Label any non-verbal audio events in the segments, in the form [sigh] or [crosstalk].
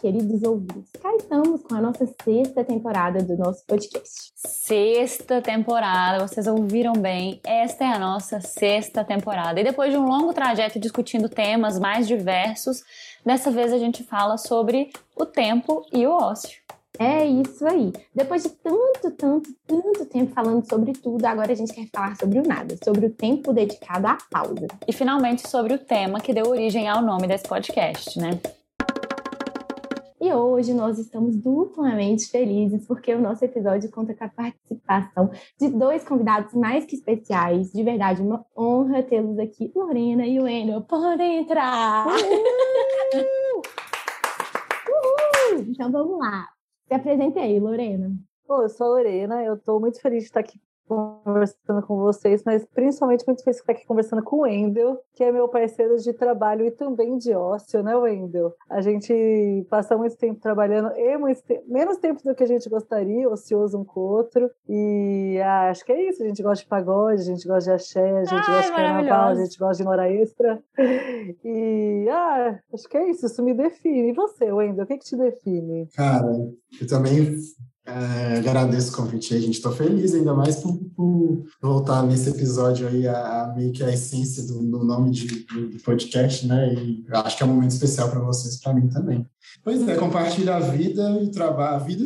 queridos ouvintes. Cá estamos com a nossa sexta temporada do nosso podcast. Sexta temporada, vocês ouviram bem. Esta é a nossa sexta temporada. E depois de um longo trajeto discutindo temas mais diversos, dessa vez a gente fala sobre o tempo e o ócio. É isso aí. Depois de tanto, tanto, tanto tempo falando sobre tudo, agora a gente quer falar sobre o nada, sobre o tempo dedicado à pausa. E finalmente sobre o tema que deu origem ao nome desse podcast, né? E hoje nós estamos duplamente felizes porque o nosso episódio conta com a participação de dois convidados mais que especiais. De verdade, uma honra tê-los aqui. Lorena e o Enio, podem entrar! Uhul! [laughs] Uhul! Então vamos lá. Se apresente aí, Lorena. Pô, eu sou a Lorena, eu estou muito feliz de estar aqui conversando com vocês, mas principalmente muito feliz de estar aqui conversando com o Wendel, que é meu parceiro de trabalho e também de ócio, né, Wendel? A gente passa muito tempo trabalhando, e muito tempo, menos tempo do que a gente gostaria, ocioso um com o outro, e ah, acho que é isso, a gente gosta de pagode, a gente gosta de axé, a gente Ai, gosta de carnaval, a gente gosta de hora extra, e ah, acho que é isso, isso me define. E você, Wendel, o que, que te define? Cara, eu também é, agradeço o convite aí, gente. Estou feliz ainda mais por, por, voltar nesse episódio aí, a, a, meio que a essência do, do nome de, do, podcast, né? E acho que é um momento especial para vocês, para mim também. Pois é, compartilhar a vida e o trabalho, a vida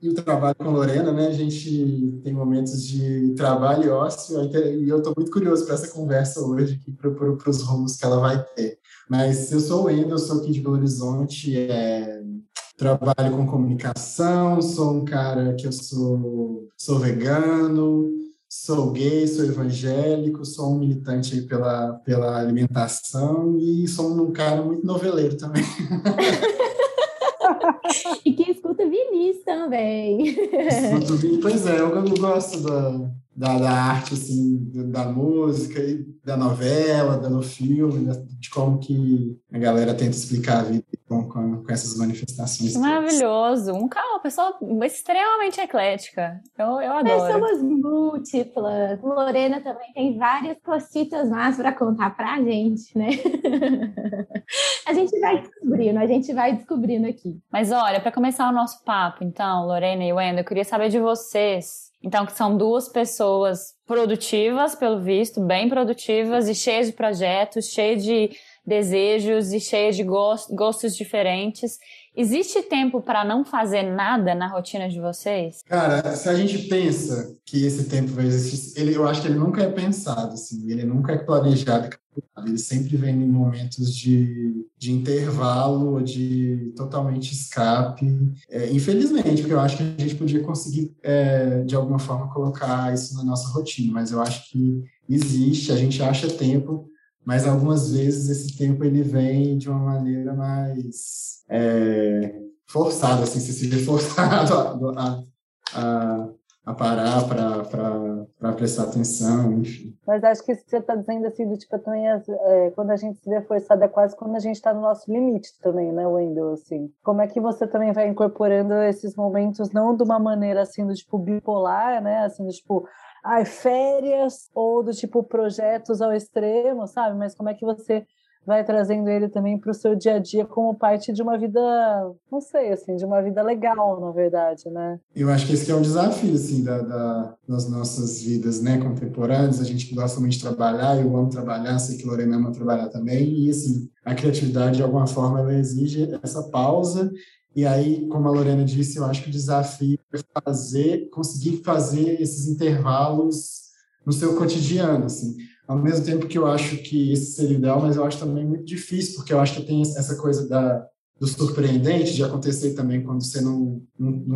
e o trabalho com a Lorena, né? A gente tem momentos de trabalho e ócio, e eu estou muito curioso para essa conversa hoje, para os rumos que ela vai ter. Mas eu sou o Wendel, eu sou aqui de Belo Horizonte, é, trabalho com comunicação, sou um cara que eu sou, sou vegano, sou gay, sou evangélico, sou um militante pela, pela alimentação e sou um cara muito noveleiro também. [laughs] e que escuta Vinícius também. Escuto pois é, eu, eu gosto da, da, da, arte, assim, da música, e da novela, do filme, de como que a galera tenta explicar a vida com, com, com essas manifestações. Maravilhoso. Um uma pessoa extremamente eclética. Eu, eu adoro. Pessoas múltiplas. Lorena também tem várias cositas mais para contar para a gente, né? [laughs] a gente vai descobrindo, a gente vai descobrindo aqui. Mas olha, para começar o nosso papo, então, Lorena e Wendel, eu queria saber de vocês. Então, que são duas pessoas produtivas, pelo visto, bem produtivas e cheias de projetos, cheias de desejos e cheias de gostos diferentes. Existe tempo para não fazer nada na rotina de vocês? Cara, se a gente pensa que esse tempo vai existir, ele, eu acho que ele nunca é pensado, assim, ele nunca é planejado, ele sempre vem em momentos de, de intervalo, de totalmente escape. É, infelizmente, porque eu acho que a gente podia conseguir, é, de alguma forma, colocar isso na nossa rotina, mas eu acho que existe, a gente acha tempo mas algumas vezes esse tempo ele vem de uma maneira mais é, forçada, assim, se vê [laughs] forçado a, a parar para prestar atenção, enfim. Mas acho que isso que você está dizendo, assim, do tipo, também, é, quando a gente se vê forçado, é quase quando a gente está no nosso limite também, né, Wendel, assim. Como é que você também vai incorporando esses momentos, não de uma maneira, assim, do tipo, bipolar, né, assim, do tipo, ai, férias ou do tipo projetos ao extremo, sabe? Mas como é que você vai trazendo ele também para o seu dia a dia como parte de uma vida, não sei, assim, de uma vida legal, na verdade, né? Eu acho que esse que é um desafio, assim, da, da, das nossas vidas, né, contemporâneas. A gente gosta muito de trabalhar, eu amo trabalhar, sei que Lorena ama trabalhar também, e, assim, a criatividade, de alguma forma, ela exige essa pausa e aí, como a Lorena disse, eu acho que o desafio é fazer, conseguir fazer esses intervalos no seu cotidiano, assim. Ao mesmo tempo que eu acho que esse seria ideal, mas eu acho também muito difícil, porque eu acho que tem essa coisa da, do surpreendente, de acontecer também quando você não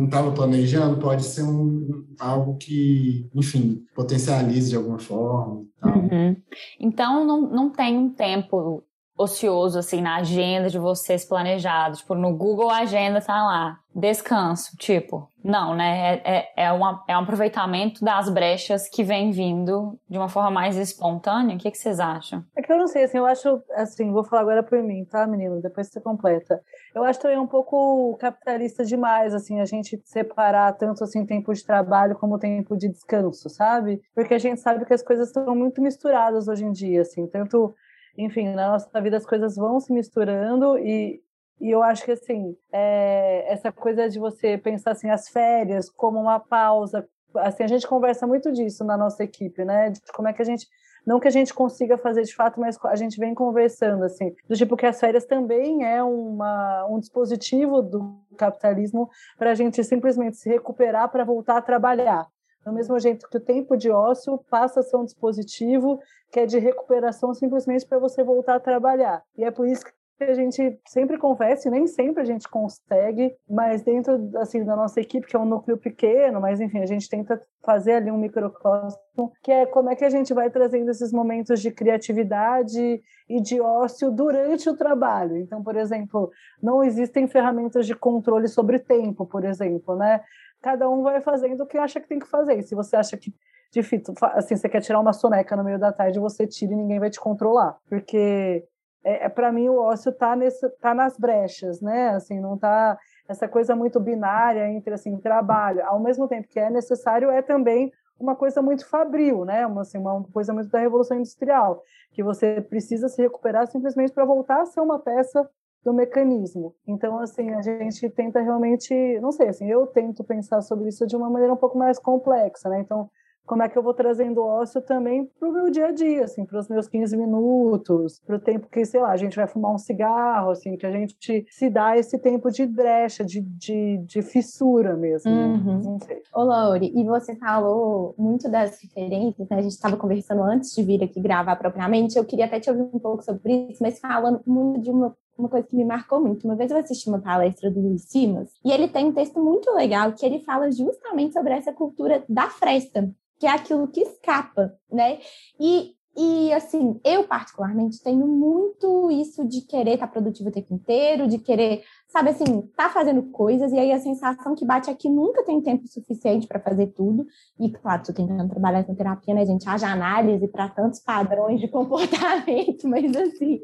estava planejando, pode ser um, algo que, enfim, potencialize de alguma forma. Uhum. Então, não, não tem um tempo ocioso, assim, na agenda de vocês planejados. Tipo, no Google Agenda tá lá, descanso, tipo. Não, né? É, é, é, uma, é um aproveitamento das brechas que vem vindo de uma forma mais espontânea. O que, que vocês acham? É que eu não sei, assim, eu acho, assim, vou falar agora por mim, tá, menino? Depois você completa. Eu acho também um pouco capitalista demais, assim, a gente separar tanto, assim, tempo de trabalho como tempo de descanso, sabe? Porque a gente sabe que as coisas estão muito misturadas hoje em dia, assim, tanto enfim, na nossa vida as coisas vão se misturando e, e eu acho que, assim, é, essa coisa de você pensar, assim, as férias como uma pausa, assim, a gente conversa muito disso na nossa equipe, né, de como é que a gente não que a gente consiga fazer de fato, mas a gente vem conversando assim, do tipo que as férias também é uma, um dispositivo do capitalismo para a gente simplesmente se recuperar para voltar a trabalhar. Do mesmo jeito que o tempo de ócio passa a ser um dispositivo que é de recuperação simplesmente para você voltar a trabalhar. E é por isso que a gente sempre conversa, e nem sempre a gente consegue, mas dentro assim da nossa equipe, que é um núcleo pequeno, mas enfim, a gente tenta fazer ali um microcosmo, que é como é que a gente vai trazendo esses momentos de criatividade e de ócio durante o trabalho. Então, por exemplo, não existem ferramentas de controle sobre tempo, por exemplo, né? cada um vai fazendo o que acha que tem que fazer. E se você acha que difícil, assim, você quer tirar uma soneca no meio da tarde, você tira e ninguém vai te controlar, porque é, é para mim o ócio tá nesse tá nas brechas, né? Assim, não tá essa coisa muito binária entre assim trabalho, ao mesmo tempo que é necessário é também uma coisa muito fabril, né? Uma, assim, uma coisa muito da revolução industrial, que você precisa se recuperar simplesmente para voltar a ser uma peça do mecanismo. Então, assim, a gente tenta realmente, não sei, assim, eu tento pensar sobre isso de uma maneira um pouco mais complexa, né? Então, como é que eu vou trazendo ócio também para o meu dia a dia, assim, para os meus 15 minutos, para o tempo que, sei lá, a gente vai fumar um cigarro, assim, que a gente se dá esse tempo de brecha, de, de, de fissura mesmo. Né? Uhum. Não sei. Ô, Laure, e você falou muito das referências, né? A gente estava conversando antes de vir aqui gravar propriamente, eu queria até te ouvir um pouco sobre isso, mas falando muito de uma uma coisa que me marcou muito. Uma vez eu assisti uma palestra do Luiz Simas e ele tem um texto muito legal que ele fala justamente sobre essa cultura da fresta, que é aquilo que escapa, né? E e assim, eu particularmente tenho muito isso de querer estar tá produtivo o tempo inteiro, de querer, sabe assim, tá fazendo coisas, e aí a sensação que bate é que nunca tem tempo suficiente para fazer tudo. E claro, tô tentando trabalhar com terapia, né, gente? Haja análise para tantos padrões de comportamento, [laughs] mas assim.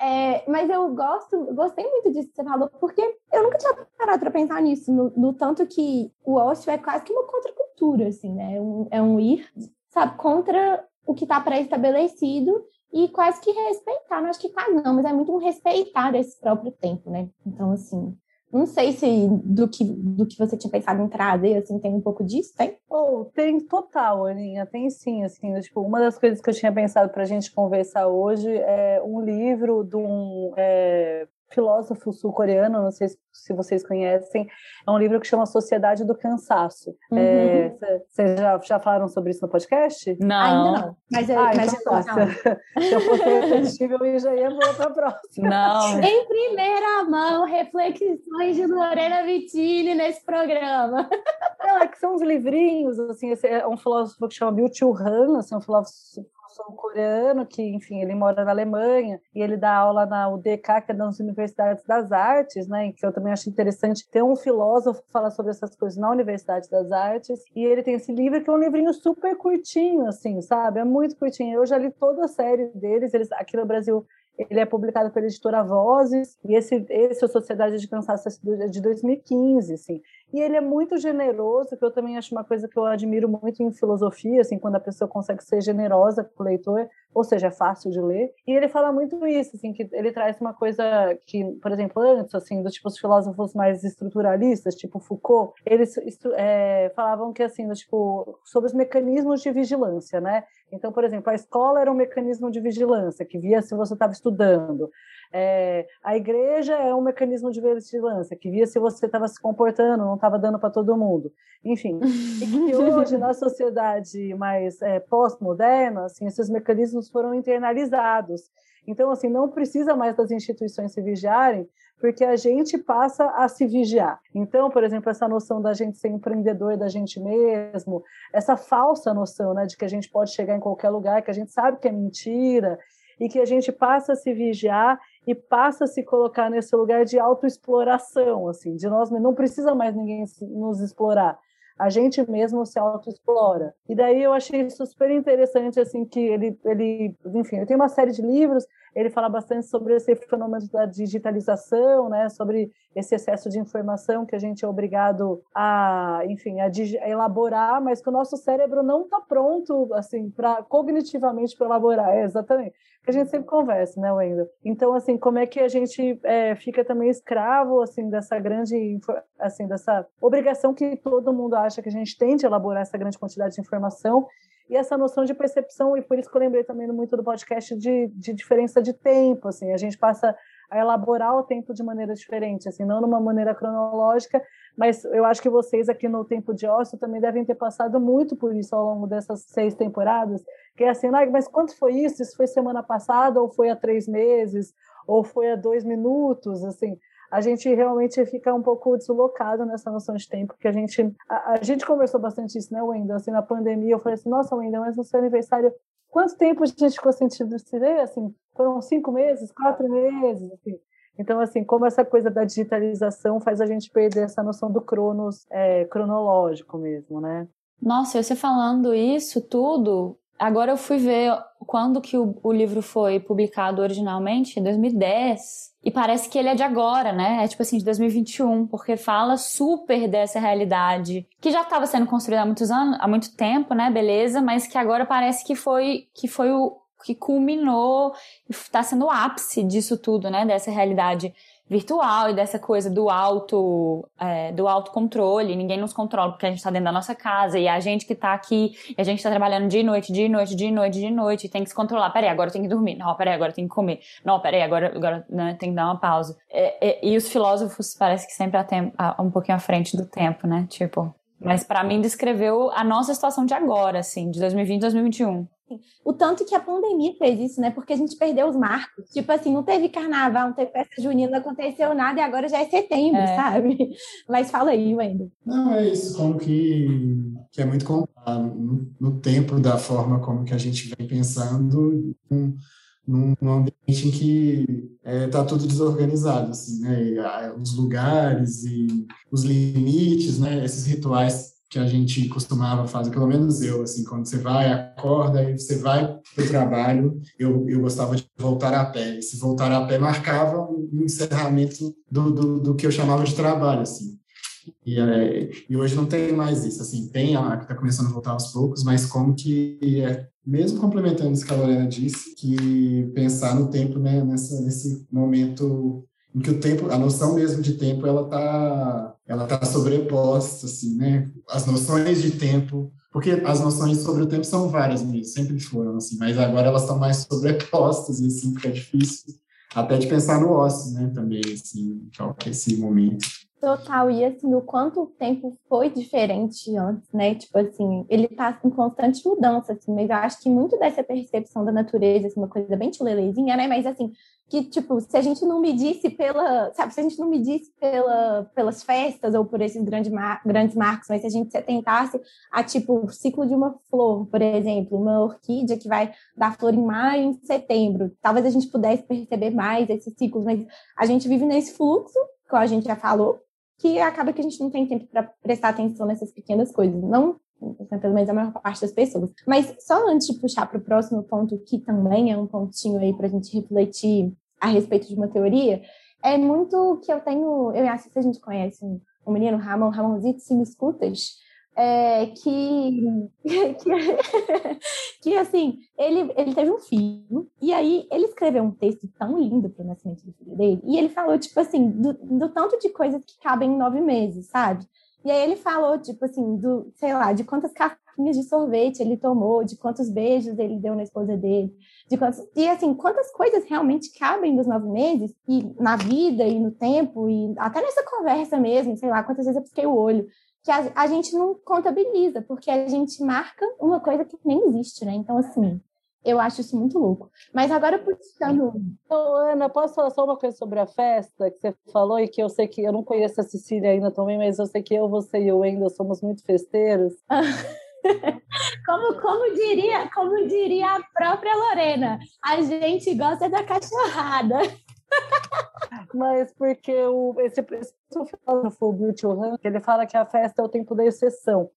É, mas eu gosto, gostei muito disso que você falou, porque eu nunca tinha parado para pensar nisso, no, no, tanto que o ócio é quase que uma contracultura, assim, né? É um, é um ir, sabe, contra o que está pré-estabelecido e quase que respeitar, não acho que quase não, mas é muito um respeitar esse próprio tempo, né? Então, assim, não sei se do que, do que você tinha pensado em trazer, assim, tem um pouco disso, tem? Oh, tem total, Aninha, tem sim, assim, tipo, uma das coisas que eu tinha pensado para a gente conversar hoje é um livro de um é, filósofo sul-coreano, não sei se vocês conhecem, é um livro que chama Sociedade do Cansaço. Vocês uhum. é, já, já falaram sobre isso no podcast? Não. Ainda não. Mas, eu, ah, mas então, tá, se, se eu fosse repetitivo, eu já ia para a próxima. Não. [laughs] em primeira mão, reflexões de Lorena Vitini nesse programa. Não, é que são uns livrinhos, assim, esse é um filósofo que chama Byung-Chul Han, assim, um filósofo sul-coreano, que, enfim, ele mora na Alemanha e ele dá aula na UDK, que é das Universidades das Artes, né? Que eu também acho interessante ter um filósofo que fala sobre essas coisas na Universidade das Artes. E ele tem esse livro que é um livrinho super curtinho, assim, sabe? É muito curtinho. Eu já li toda a série deles. Eles aqui no Brasil ele é publicado pela editora Vozes, e esse, esse é Sociedade de Cansaço é de 2015, assim. E ele é muito generoso, que eu também acho uma coisa que eu admiro muito em filosofia, assim, quando a pessoa consegue ser generosa com o leitor, ou seja, é fácil de ler. E ele fala muito isso, assim, que ele traz uma coisa que, por exemplo, antes, assim, dos tipos filósofos mais estruturalistas, tipo Foucault, eles é, falavam que, assim, do, tipo, sobre os mecanismos de vigilância, né? Então, por exemplo, a escola era um mecanismo de vigilância, que via se você estava estudando. É, a igreja é um mecanismo de vigilância, que via se você estava se comportando, não estava dando para todo mundo. Enfim, e que [laughs] hoje, na sociedade mais é, pós-moderna, assim, esses mecanismos foram internalizados. Então, assim, não precisa mais das instituições se vigiarem, porque a gente passa a se vigiar. Então, por exemplo, essa noção da gente ser empreendedor da gente mesmo, essa falsa noção né, de que a gente pode chegar em qualquer lugar, que a gente sabe que é mentira, e que a gente passa a se vigiar e passa a se colocar nesse lugar de autoexploração, assim, de nós não precisa mais ninguém nos explorar a gente mesmo se autoexplora. E daí eu achei isso super interessante, assim, que ele, ele, enfim, ele tem uma série de livros, ele fala bastante sobre esse fenômeno da digitalização, né, sobre esse excesso de informação que a gente é obrigado a, enfim, a, a elaborar, mas que o nosso cérebro não está pronto, assim, para cognitivamente para elaborar, é, exatamente que a gente sempre conversa, né, Wendel? Então, assim, como é que a gente é, fica também escravo, assim, dessa grande, assim, dessa obrigação que todo mundo acha que a gente tem de elaborar essa grande quantidade de informação e essa noção de percepção, e por isso que eu lembrei também muito do podcast de, de diferença de tempo, assim, a gente passa a elaborar o tempo de maneira diferente, assim, não numa maneira cronológica, mas eu acho que vocês aqui no Tempo de Ócio também devem ter passado muito por isso ao longo dessas seis temporadas, que é assim, ah, mas quanto foi isso? Isso foi semana passada, ou foi há três meses, ou foi há dois minutos, assim, a gente realmente fica um pouco deslocado nessa noção de tempo, que a gente a, a gente conversou bastante isso, né, Wendel? Assim, na pandemia, eu falei assim, nossa, Wendel, mas no seu aniversário, quanto tempo a gente ficou sentindo se ver? Assim, foram cinco meses, quatro meses, assim. Então, assim, como essa coisa da digitalização faz a gente perder essa noção do cronos é, cronológico mesmo, né? Nossa, você falando isso tudo, agora eu fui ver quando que o, o livro foi publicado originalmente, em 2010. E parece que ele é de agora, né? É tipo assim, de 2021, porque fala super dessa realidade que já estava sendo construída há muitos anos, há muito tempo, né? Beleza, mas que agora parece que foi que foi o que culminou, está sendo o ápice disso tudo, né? Dessa realidade virtual e dessa coisa do auto é, do autocontrole, ninguém nos controla porque a gente está dentro da nossa casa e a gente que está aqui, e a gente está trabalhando de noite, de noite, de noite, de noite, tem que se controlar. Peraí, agora eu tenho que dormir. Não, peraí, agora eu tenho que comer. Não, peraí, agora, agora né, tem que dar uma pausa. É, é, e os filósofos parece que sempre há um pouquinho à frente do tempo, né? Tipo, mas para mim descreveu a nossa situação de agora, assim, de 2020, 2021. O tanto que a pandemia fez isso, né? Porque a gente perdeu os marcos. Tipo assim, não teve carnaval, não teve festa junina, não aconteceu nada e agora já é setembro, é. sabe? [laughs] Mas fala aí, Wendel. Não, é isso, como que, que é muito complicado no, no, tempo da forma como que a gente vem pensando num, num ambiente em que está é, tá tudo desorganizado, assim, né? Os lugares e os limites, né? Esses rituais que a gente costumava fazer, pelo menos eu, assim, quando você vai, acorda e você vai para o trabalho, eu, eu gostava de voltar a pé. E se voltar a pé marcava um encerramento do, do, do que eu chamava de trabalho, assim. E, é, e hoje não tem mais isso, assim, tem a que está começando a voltar aos poucos, mas como que, é, mesmo complementando isso que a Lorena disse, que pensar no tempo, né, nessa, nesse momento em que o tempo, a noção mesmo de tempo, ela está ela tá sobreposta, assim, né? As noções de tempo, porque as noções sobre o tempo são várias mesmo, sempre foram, assim, mas agora elas estão mais sobrepostas, assim, porque é difícil até de pensar no ócio, né, também, assim, que é esse momento. Total, e assim, o quanto o tempo foi diferente antes, né? Tipo assim, ele tá em constante mudança, assim, mas eu acho que muito dessa percepção da natureza, assim, uma coisa bem tilelezinha, né? Mas assim, que, tipo, se a gente não medisse pela, sabe, se a gente não medisse pela, pelas festas ou por esses grandes, mar, grandes marcos, mas se a gente se atentasse a, tipo, o ciclo de uma flor, por exemplo, uma orquídea que vai dar flor em maio, em setembro, talvez a gente pudesse perceber mais esses ciclos, mas a gente vive nesse fluxo, que a gente já falou, que acaba que a gente não tem tempo para prestar atenção nessas pequenas coisas. Não pelo menos a maior parte das pessoas. Mas só antes de puxar para o próximo ponto, que também é um pontinho aí para a gente refletir a respeito de uma teoria, é muito que eu tenho. Eu acho que a gente conhece um, um menino, Ramon, Ramonzito, se me escutas, é, que, [laughs] que, que, assim, ele, ele teve um filho, e aí ele escreveu um texto tão lindo para o nascimento do filho dele, e ele falou, tipo assim, do, do tanto de coisas que cabem em nove meses, sabe? E aí ele falou, tipo assim, do, sei lá, de quantas capinhas de sorvete ele tomou, de quantos beijos ele deu na esposa dele, de quantos, e assim, quantas coisas realmente cabem nos nove meses, e na vida, e no tempo, e até nessa conversa mesmo, sei lá, quantas vezes eu pisquei o olho, que a, a gente não contabiliza, porque a gente marca uma coisa que nem existe, né? Então, assim, eu acho isso muito louco. Mas agora puxando. Então, Ana, posso falar só uma coisa sobre a festa que você falou e que eu sei que eu não conheço a Cecília ainda também, mas eu sei que eu, você e o Wendel somos muito festeiros. [laughs] como, como, diria, como diria a própria Lorena, a gente gosta da cachorrada. [laughs] Mas porque o, esse, esse filósofo, o Bill Churran, ele fala que a festa é o tempo da exceção.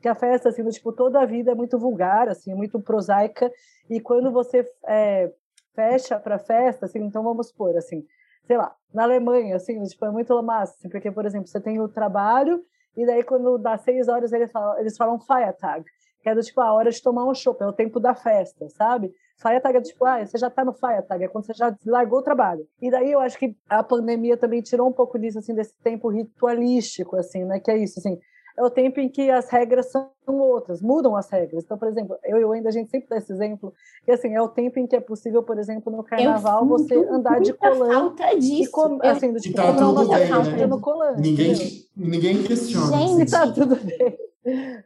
Que a festa, assim, do, tipo, toda a vida é muito vulgar, assim, muito prosaica, e quando você é, fecha para festa, assim, então vamos supor, assim, sei lá, na Alemanha, assim, tipo, é muito massa, assim, porque, por exemplo, você tem o trabalho, e daí quando dá seis horas eles falam, eles falam Feiertag, que é do tipo, a hora de tomar um chopp, é o tempo da festa, sabe? Feiertag é tipo, ah, você já tá no Feiertag, é quando você já largou o trabalho. E daí eu acho que a pandemia também tirou um pouco disso, assim, desse tempo ritualístico, assim, né? Que é isso, assim, é o tempo em que as regras são outras, mudam as regras. Então, por exemplo, eu e o ainda a gente sempre dá esse exemplo, que assim, é o tempo em que é possível, por exemplo, no carnaval, você andar de colã. Falta disso. E com, assim, do tipo, tá tudo bem, né? no colã. Ninguém, ninguém questiona. Gente, tá tudo bem.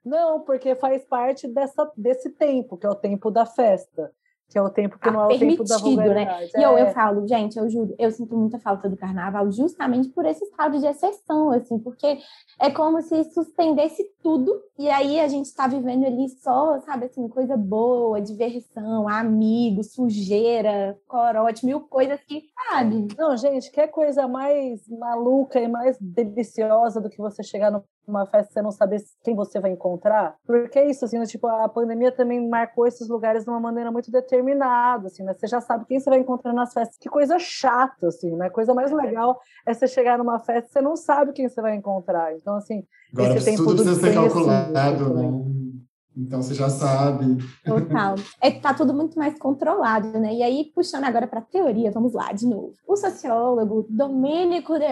Não, porque faz parte dessa, desse tempo, que é o tempo da festa que é o tempo que ah, não é o tempo da né? vulgaridade. Né? E eu, eu falo, gente, eu juro, eu sinto muita falta do carnaval justamente por esse estado de exceção, assim, porque é como se suspendesse tudo e aí a gente está vivendo ali só, sabe, assim, coisa boa, diversão, amigos, sujeira, corote, mil coisas que, sabe? Não, gente, quer coisa mais maluca e mais deliciosa do que você chegar no uma festa você não saber quem você vai encontrar. Porque é isso, assim, né? tipo, a pandemia também marcou esses lugares de uma maneira muito determinada, assim, né? Você já sabe quem você vai encontrar nas festas. Que coisa chata, assim, né? Coisa mais legal é você chegar numa festa e você não sabe quem você vai encontrar. Então, assim, Agora, esse tempo tudo precisa ser calculado, né? Então você já sabe. Total. É, tá tudo muito mais controlado, né? E aí, puxando agora para teoria, vamos lá de novo. O sociólogo Domênico De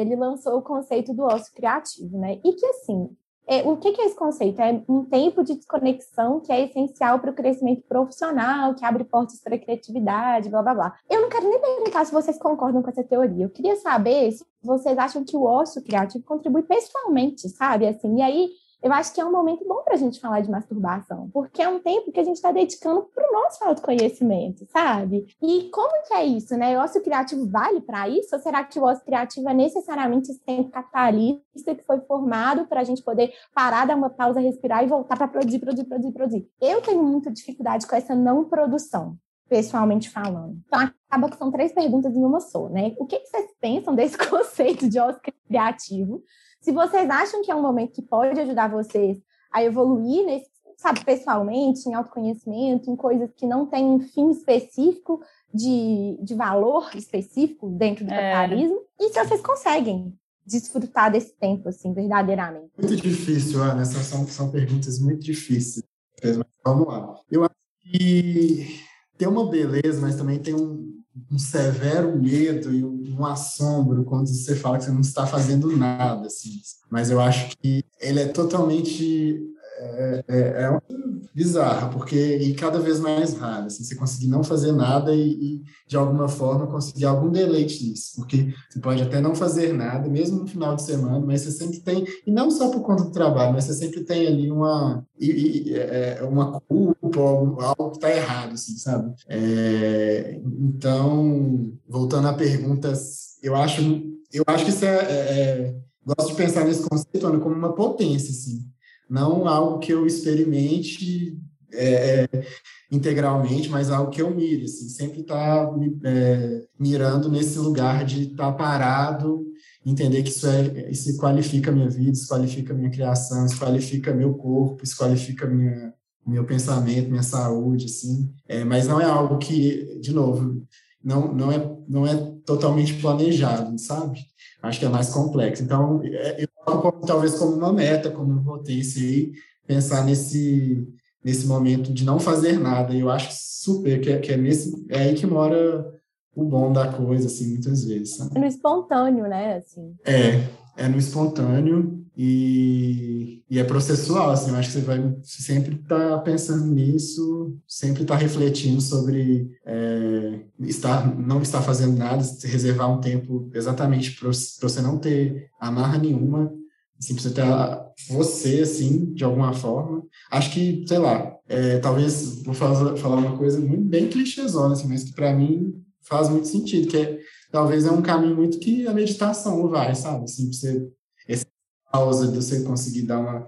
ele lançou o conceito do ócio criativo, né? E que assim, é, o que, que é esse conceito? É um tempo de desconexão que é essencial para o crescimento profissional, que abre portas para a criatividade, blá blá blá. Eu não quero nem perguntar se vocês concordam com essa teoria. Eu queria saber se vocês acham que o ócio criativo contribui pessoalmente, sabe? Assim, e aí eu acho que é um momento bom para a gente falar de masturbação, porque é um tempo que a gente está dedicando para o nosso autoconhecimento, sabe? E como que é isso, né? O ócio criativo vale para isso? Ou será que o ócio criativo é necessariamente esse tempo capitalista que foi formado para a gente poder parar, dar uma pausa, respirar e voltar para produzir, produzir, produzir, produzir? Eu tenho muita dificuldade com essa não produção pessoalmente falando. Então, acaba que são três perguntas em uma só, né? O que, vocês pensam desse [laughs] conceito de ócio criativo? Se vocês acham que é um momento que pode ajudar vocês a evoluir nesse, sabe, pessoalmente, em autoconhecimento, em coisas que não têm um fim específico de, de valor específico dentro do é. capitalismo, e se vocês conseguem desfrutar desse tempo, assim, verdadeiramente. Muito difícil, Ana, essas são, são perguntas muito difíceis. Mas vamos lá. Eu acho que tem uma beleza, mas também tem um, um severo medo e um assombro quando você fala que você não está fazendo nada, assim. Mas eu acho que ele é totalmente é, é, é bizarro, porque e cada vez mais raro, assim, você conseguir não fazer nada e, e, de alguma forma conseguir algum deleite nisso, porque você pode até não fazer nada, mesmo no final de semana, mas você sempre tem, e não só por conta do trabalho, mas você sempre tem ali uma, e, e, é, uma culpa, algo, que está errado, assim, sabe? É, então, voltando à pergunta, eu acho, eu acho que isso é, é, é gosto de pensar nesse conceito Ana, como uma potência, assim, não algo que eu experimente é, é, integralmente, mas algo que eu mire, assim, sempre estar tá, é, mirando nesse lugar de estar tá parado, entender que isso, é, isso qualifica a minha vida, isso qualifica a minha criação, isso qualifica meu corpo, isso qualifica minha, meu pensamento, minha saúde, assim, é, mas não é algo que, de novo, não, não, é, não é totalmente planejado, sabe? Acho que é mais complexo. Então, é, eu coloco talvez como uma meta, como uma potência aí, pensar nesse, nesse momento de não fazer nada. E eu acho super que é, que é, nesse, é aí que mora o bom da coisa, assim, muitas vezes. Sabe? É no espontâneo, né? Assim. É, é no espontâneo. E, e é processual, assim, eu acho que você vai sempre estar tá pensando nisso, sempre estar tá refletindo sobre é, estar, não estar fazendo nada, reservar um tempo exatamente para você não ter amarra nenhuma, assim, pra você ter você, assim, de alguma forma. Acho que, sei lá, é, talvez vou falar, falar uma coisa muito bem clichêzona, assim, mas que para mim faz muito sentido, que é, talvez é um caminho muito que a meditação vai, sabe? Assim, você, pausa de você conseguir dar uma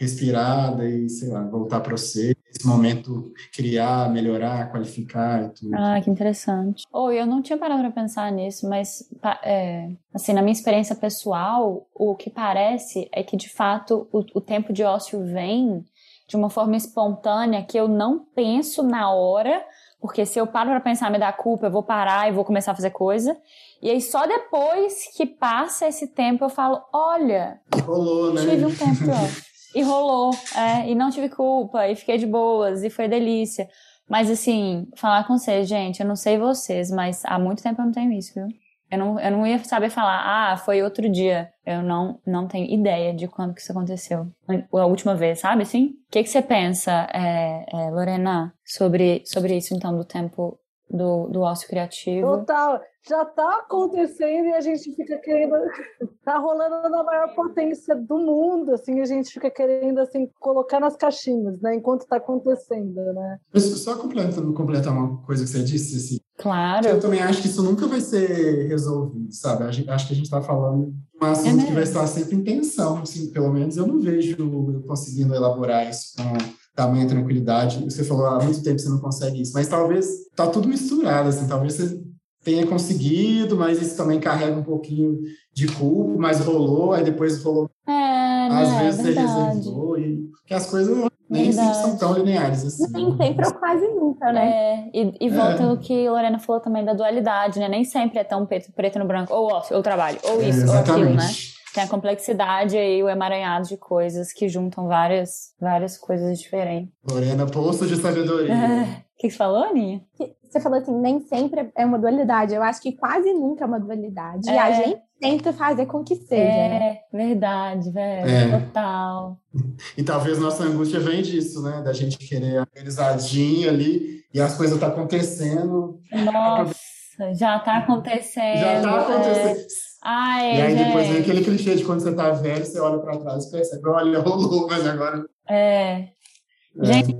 respirada e, sei lá, voltar para você, esse momento criar, melhorar, qualificar e tudo. Ah, que interessante. Oh, eu não tinha parado para pensar nisso, mas é, assim, na minha experiência pessoal, o que parece é que de fato o, o tempo de ócio vem de uma forma espontânea que eu não penso na hora, porque se eu paro para pensar me dá culpa, eu vou parar e vou começar a fazer coisa. E aí só depois que passa esse tempo eu falo, olha, rolou, né? Tive um tempo [laughs] E rolou, é, e não tive culpa, e fiquei de boas, e foi delícia. Mas assim, falar com vocês, gente, eu não sei vocês, mas há muito tempo eu não tenho isso, viu? Eu não, eu não ia saber falar, ah, foi outro dia. Eu não, não tenho ideia de quando que isso aconteceu. A última vez, sabe assim? O que, que você pensa, é, é, Lorena, sobre, sobre isso, então, do tempo do, do ócio criativo? Total já está acontecendo e a gente fica querendo [laughs] tá rolando na maior potência do mundo assim a gente fica querendo assim colocar nas caixinhas né enquanto está acontecendo né. Só completando completar uma coisa que você disse assim claro. eu também acho que isso nunca vai ser resolvido sabe acho que a gente está falando de um assunto é que vai estar sempre em tensão assim pelo menos eu não vejo eu conseguindo elaborar isso com tamanha tranquilidade você falou há muito tempo que você não consegue isso mas talvez tá tudo misturado assim talvez você tenha conseguido, mas isso também carrega um pouquinho de culpa, mas rolou, aí depois rolou. É, Às né, vezes é você reservou, e porque as coisas nem sempre são tão lineares assim. Nem sempre ou quase nunca, né? É, e, e volta é. o que Lorena falou também da dualidade, né? Nem sempre é tão preto, preto no branco, ou ó, ou trabalho, ou isso, é, ou aquilo, né? Tem a complexidade e o emaranhado de coisas que juntam várias, várias coisas diferentes. Lorena, poço de sabedoria. [laughs] O que você falou, Aninha? Você falou assim, nem sempre é uma dualidade. Eu acho que quase nunca é uma dualidade. É. E a é. gente tenta fazer com que seja. É, né? verdade, velho. É. Total. E talvez nossa angústia vem disso, né? Da gente querer organizadinho ali e as coisas estão tá acontecendo. Nossa, já tá acontecendo. Já tá acontecendo. É. Ai, e aí gente. depois vem aquele clichê de quando você tá velho, você olha para trás e percebe, olha, [laughs] rolou, mas agora. É. Gente.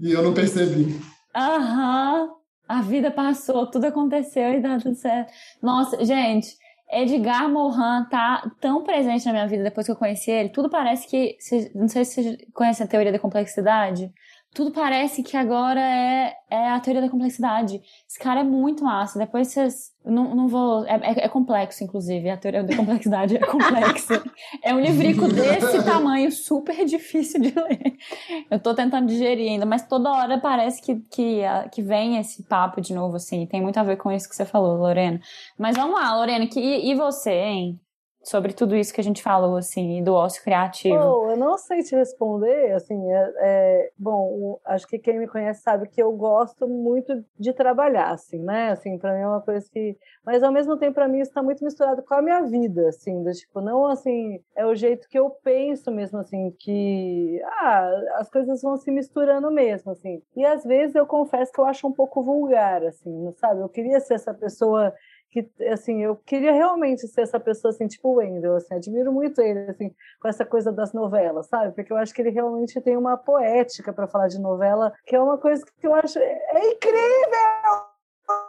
E eu não percebi. Aham. A vida passou, tudo aconteceu e dá tudo certo. Nossa, gente, Edgar Morin tá tão presente na minha vida depois que eu conheci ele. Tudo parece que. Não sei se você conhece a teoria da complexidade tudo parece que agora é, é a teoria da complexidade. Esse cara é muito massa. Depois vocês. Não, não vou. É, é, é, complexo, inclusive. A teoria da complexidade é complexa. [laughs] é um livrico desse tamanho, super difícil de ler. Eu tô tentando digerir ainda, mas toda hora parece que, que, que vem esse papo de novo, assim. Tem muito a ver com isso que você falou, Lorena. Mas vamos lá, Lorena, que, e você, hein? Sobre tudo isso que a gente falou, assim, do ócio criativo? Eu não sei te responder, assim, é, é, bom, acho que quem me conhece sabe que eu gosto muito de trabalhar, assim, né, assim, para mim é uma coisa que, mas ao mesmo tempo para mim está muito misturado com a minha vida, assim, do, tipo, não, assim, é o jeito que eu penso mesmo, assim, que, ah, as coisas vão se misturando mesmo, assim, e às vezes eu confesso que eu acho um pouco vulgar, assim, sabe, eu queria ser essa pessoa que assim eu queria realmente ser essa pessoa assim tipo o Wendell assim admiro muito ele assim com essa coisa das novelas sabe? Porque eu acho que ele realmente tem uma poética para falar de novela que é uma coisa que eu acho é incrível!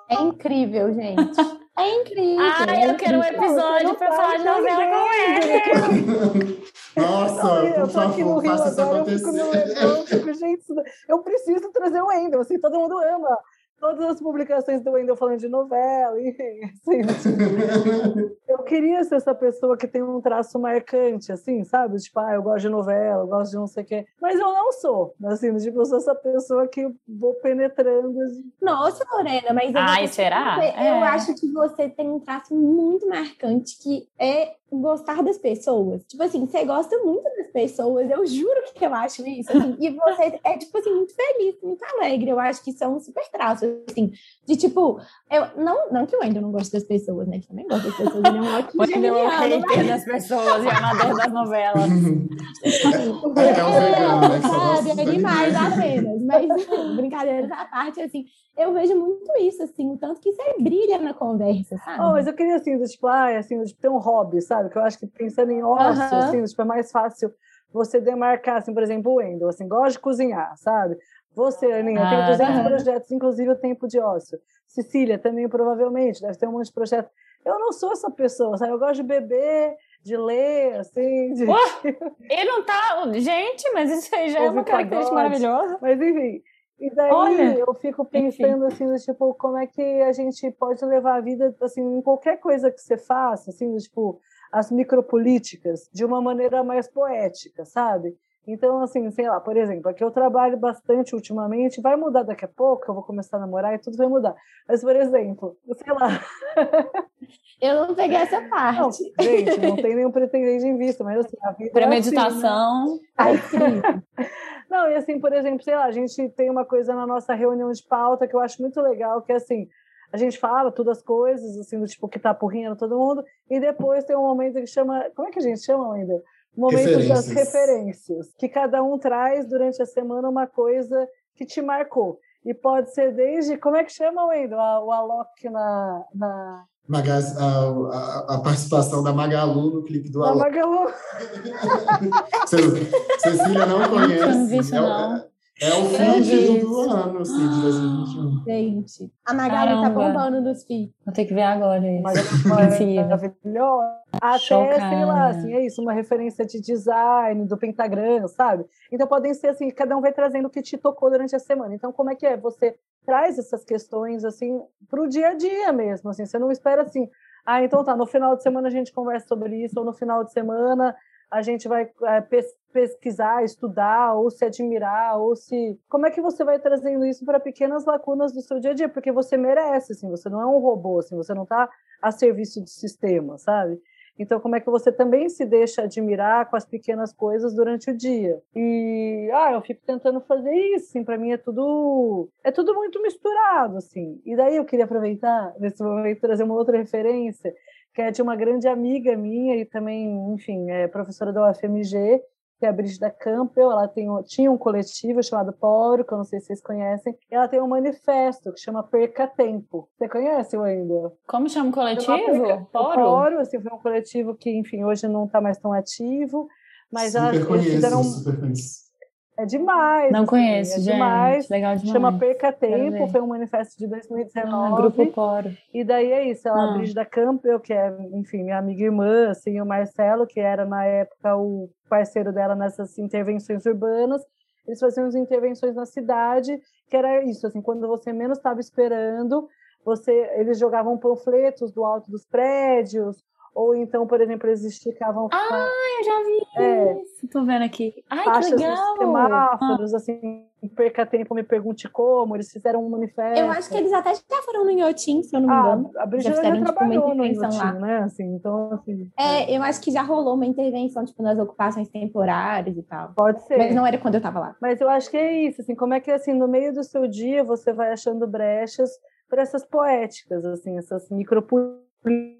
É incrível gente. É incrível. Ai é eu quero um episódio para falar de novela com ele. Nossa, eu tô aqui no Rio agora, eu fico, eu fico, gente, eu preciso trazer o Wendell, assim, todo mundo ama todas as publicações do Wendel falando de novela, enfim, [laughs] assim, tipo, eu queria ser essa pessoa que tem um traço marcante, assim, sabe? Tipo, ah, eu gosto de novela, eu gosto de não sei o quê, mas eu não sou, assim, tipo, eu sou essa pessoa que vou penetrando. Nossa, Lorena, mas eu, Ai, será? eu é. acho que você tem um traço muito marcante que é gostar das pessoas. Tipo assim, você gosta muito das pessoas, eu juro que eu acho isso, assim, e você é, tipo assim, muito feliz, muito alegre, eu acho que isso é um super traço, assim, de tipo, eu, não, não que o Wendel não goste das pessoas, né, que também gosta das pessoas, ele é um [laughs] ótimo Wendel é o hater das pessoas e amador das novelas. É, [laughs] é um vegano, né? Sabe, dos animais apenas, mas [laughs] brincadeiras à parte, assim, eu vejo muito isso, assim, o tanto que você brilha na conversa, sabe? Oh, mas eu queria, assim, do, tipo, ah, assim, do, tipo, ter um hobby, sabe? Que eu acho que pensando em ócio, Aham. assim, do, tipo, é mais fácil você demarcar, assim, por exemplo, o Wendel, assim, gosta de cozinhar, sabe? Você, Aninha, Ah, tem 200 tá. projetos, inclusive o tempo de ócio. Cecília também, provavelmente, deve ter um monte de projeto. Eu não sou essa pessoa, sabe? Eu gosto de beber, de ler, assim, de... Ué? [laughs] Ele não tá. Gente, mas isso aí já é uma característica pagode. maravilhosa. Mas enfim. E daí Olha, eu fico pensando assim, do tipo, como é que a gente pode levar a vida assim, em qualquer coisa que você faça, assim, tipo, as micropolíticas de uma maneira mais poética, sabe? Então, assim, sei lá, por exemplo, aqui eu trabalho bastante ultimamente, vai mudar daqui a pouco, eu vou começar a namorar e tudo vai mudar. Mas, por exemplo, sei lá, [laughs] Eu não peguei essa não, parte. gente, não tem nenhum pretendente em vista, mas assim, a vida é assim, né? Premeditação. Não, e assim, por exemplo, sei lá, a gente tem uma coisa na nossa reunião de pauta que eu acho muito legal, que é assim, a gente fala todas as coisas, assim, do tipo que tá porrinhando todo mundo, e depois tem um momento que chama. Como é que a gente chama ainda? O momento das Referências. que cada um traz durante a semana uma coisa que te marcou. E pode ser desde. Como é que chama, Wendel? A- O Alok na. na... Magaz- a, a- a participação da Magalu no clipe do Alok. Magalu. [laughs] Ce- Cecília não conhece. Não vi isso, é, não. É, o vi feed do, ano, assim, de 2021. [gasps] Gente, a Magali tá bombando nos feeds. Vou ter que ver agora isso. Mas é Mentira. maravilhosa. Até, sei Chocada. lá, assim, é isso, uma referência de design, do pentagrama, sabe? Então podem ser assim, cada um vai trazendo o que te tocou durante a semana. Então, como é que é? Você traz essas questões assim para o dia a dia mesmo, assim, você não espera assim, ah, então tá, no final de semana a gente conversa sobre isso, ou no final de semana a gente vai é, pes- pesquisar, estudar, ou se admirar, ou se. Como é que você vai trazendo isso para pequenas lacunas do seu dia a dia? Porque você merece, assim, você não é um robô, assim, você não está a serviço do sistema, sabe? Então, como é que você também se deixa admirar com as pequenas coisas durante o dia? E, ah, eu fico tentando fazer isso, assim, para mim é tudo é tudo muito misturado, assim. E daí eu queria aproveitar nesse momento trazer uma outra referência, que é de uma grande amiga minha e também, enfim, é professora da UFMG, que é a Brígida Campbell, ela tem, um- tinha um coletivo chamado Poro, que eu não sei se vocês conhecem, e ela tem um manifesto que chama Perca Tempo. Você conhece, Wendel? Como chama o Perca- coletivo? Poro? Poro, assim, foi um coletivo que, enfim, hoje não está mais tão ativo, mas elas, super eles conheço, fizeram... super conheço. É demais. Não assim, conheço, é gente. demais. Legal demais. Chama Perca Tempo, foi um manifesto de 2019. Ah, Grupo Poro. E daí é isso, ela, Ah. a Brígida Campbell, que é, enfim, minha amiga e irmã, assim, o Marcelo, que era na época o parceiro dela nessas intervenções urbanas, eles faziam as intervenções na cidade, que era isso, assim, quando você menos estava esperando, você, eles jogavam panfletos do alto dos prédios, ou então, por exemplo, eles esticavam Ah, eu já vi É. isso. Tô vendo aqui. Ai, que faixas nos legal. semáforos, assim, perca tempo, me pergunte como, eles fizeram um manifesto. Eu acho que eles até já foram no Inhotim, se eu não me Ah, engano. a Brígida Já já, fizeram, tipo, uma trabalhou no intervenção Inhotim, lá. né? Assim, então, assim, É, eu acho que já rolou uma intervenção, tipo, nas ocupações temporárias e tal. pode ser. Mas não era quando eu tava lá. Mas eu acho que é isso, assim, como é que assim, no meio do seu dia você vai achando brechas para essas poéticas, assim, essas micropolíticas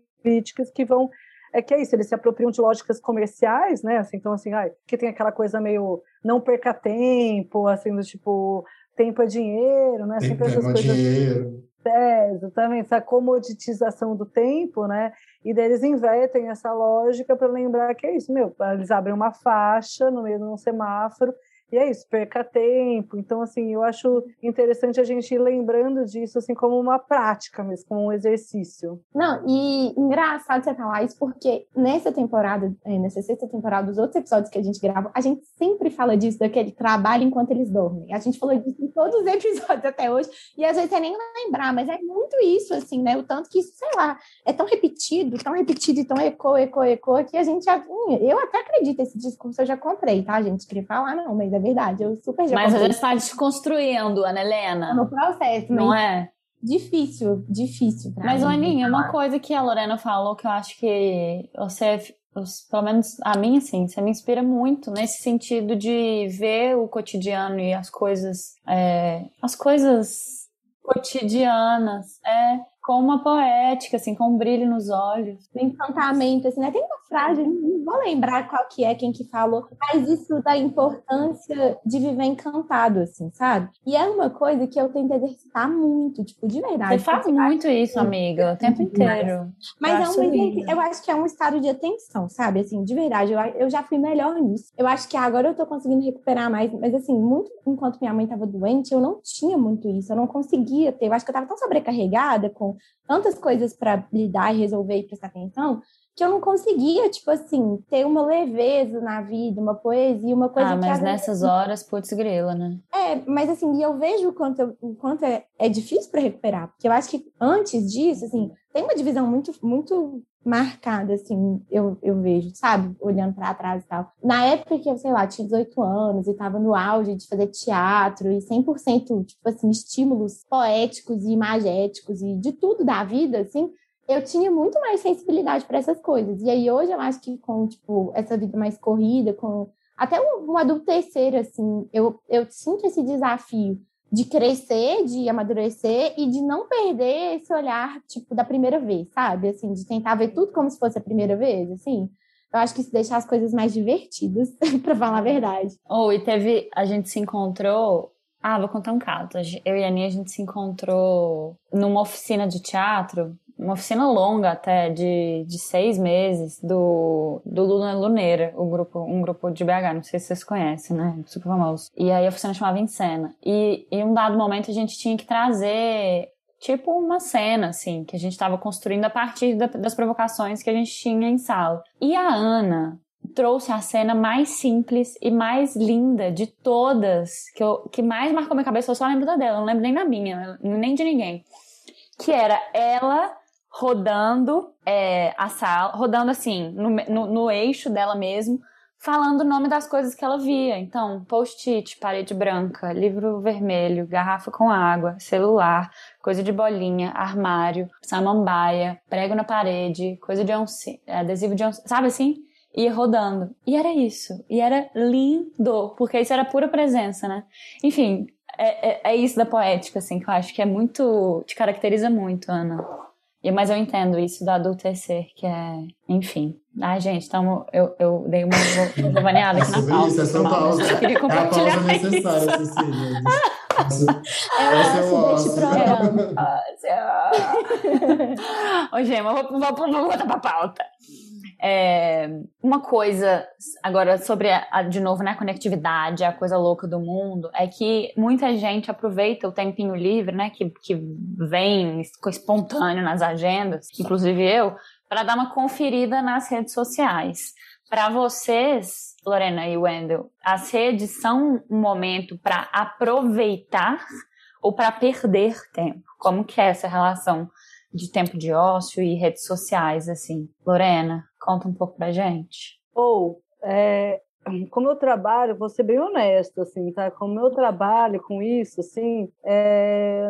que vão é que é isso, eles se apropriam de lógicas comerciais, né? Assim, então assim, ai, que tem aquela coisa meio não perca tempo, assim, do tipo, tempo é dinheiro, né? Sempre que essas pegar coisas dinheiro. é, exatamente, essa comoditização do tempo, né? E daí eles invertem essa lógica para lembrar que é isso, meu, eles abrem uma faixa no meio de um semáforo e é isso, perca tempo. Então, assim, eu acho interessante a gente ir lembrando disso, assim, como uma prática mesmo, como um exercício. Não, e engraçado você falar isso, porque nessa temporada, eh, nessa sexta temporada, dos outros episódios que a gente grava, a gente sempre fala disso, daquele trabalho enquanto eles dormem. A gente falou disso em todos os episódios até hoje, e às vezes é nem lembrar, mas é muito isso, assim, né? O tanto que isso, sei lá, é tão repetido, tão repetido e tão ecoa, ecoa, ecoa, que a gente já. Hum, Eu até acredito, esse discurso eu já comprei, tá, gente? Queria falar, não, mas é verdade, eu super já Mas já está desconstruindo, Ana Helena. no processo, Não é? difícil, difícil. pra Mas. Aninha, uma coisa que a Lorena falou que eu acho que você, pelo menos a mim, assim, você me inspira muito nesse sentido de ver o cotidiano e as coisas, é, as coisas cotidianas, é, com uma poética, assim, com um brilho nos olhos. O encantamento, assim, né? Tem uma frase, não vou lembrar qual que é, quem que falou, mas isso da importância de viver encantado, assim, sabe? E é uma coisa que eu tento exercitar muito, tipo, de verdade. Você faz muito isso, amiga, o tempo inteiro. Mas é um, eu acho que é um estado de atenção, sabe? Assim, de verdade, eu, eu já fui melhor nisso. Eu acho que agora eu tô conseguindo recuperar mais, mas assim, muito enquanto minha mãe tava doente, eu não tinha muito isso, eu não conseguia ter. Eu acho que eu tava tão sobrecarregada com tantas coisas para lidar e resolver e prestar atenção, que eu não conseguia, tipo assim, ter uma leveza na vida, uma poesia, uma coisa ah, que... Ah, mas nessas horas, putz grila, né? É, mas assim, e eu vejo o quanto, o quanto é, é difícil para recuperar, porque eu acho que antes disso, assim, tem uma divisão muito, muito marcada, assim, eu, eu vejo, sabe? Olhando para trás e tal. Na época que eu, sei lá, tinha 18 anos e estava no auge de fazer teatro e 100%, tipo assim, estímulos poéticos e imagéticos e de tudo da vida, assim, eu tinha muito mais sensibilidade para essas coisas. E aí hoje eu acho que com, tipo, essa vida mais corrida, com até um, um adultecer, assim, eu, eu sinto esse desafio de crescer, de amadurecer e de não perder esse olhar, tipo, da primeira vez, sabe? Assim, de tentar ver tudo como se fosse a primeira vez, assim. Eu acho que isso deixa as coisas mais divertidas, [laughs] para falar a verdade. Oh, e teve. A gente se encontrou. Ah, vou contar um caso. Eu e a Aninha, a gente se encontrou numa oficina de teatro uma oficina longa até, de, de seis meses, do, do Luna Luneira, o grupo, um grupo de BH, não sei se vocês conhecem, né? Super famoso. E aí a oficina chamava Em Cena. E em um dado momento a gente tinha que trazer tipo uma cena, assim, que a gente estava construindo a partir da, das provocações que a gente tinha em sala. E a Ana trouxe a cena mais simples e mais linda de todas, que, eu, que mais marcou minha cabeça, eu só lembro da dela, não lembro nem da minha, nem de ninguém. Que era ela rodando é, a sala, rodando assim, no, no, no, eixo dela mesmo, falando o nome das coisas que ela via. Então, post-it, parede branca, livro vermelho, garrafa com água, celular, coisa de bolinha, armário, samambaia, prego na parede, coisa de oncinha, adesivo de oncinha, sabe assim? Ia rodando. E era isso. E era lindo, porque isso era pura presença, né? Enfim, é, é, é isso da poética, assim, que eu acho que é muito. te caracteriza muito, Ana. E, mas eu entendo isso do adultecer, que é, enfim. Ai, gente, então eu, eu dei uma giovaneada aqui na pauta. Isso, essa pausa. Eu queria compartilhar é a pausa necessária, Cecília. Essa é o deste programa. Ô, Gema, vou, vou, vou voltar pra pauta. É, uma coisa, agora sobre, a, de novo, né, a conectividade, a coisa louca do mundo, é que muita gente aproveita o tempinho livre, né, que, que vem espontâneo nas agendas, inclusive eu, para dar uma conferida nas redes sociais. Para vocês, Lorena e Wendel, as redes são um momento para aproveitar ou para perder tempo? Como que é essa relação de tempo de ócio e redes sociais, assim? Lorena, conta um pouco pra gente. Ou, é, como eu trabalho, vou ser bem honesta, assim, tá? Como eu trabalho com isso, assim, é,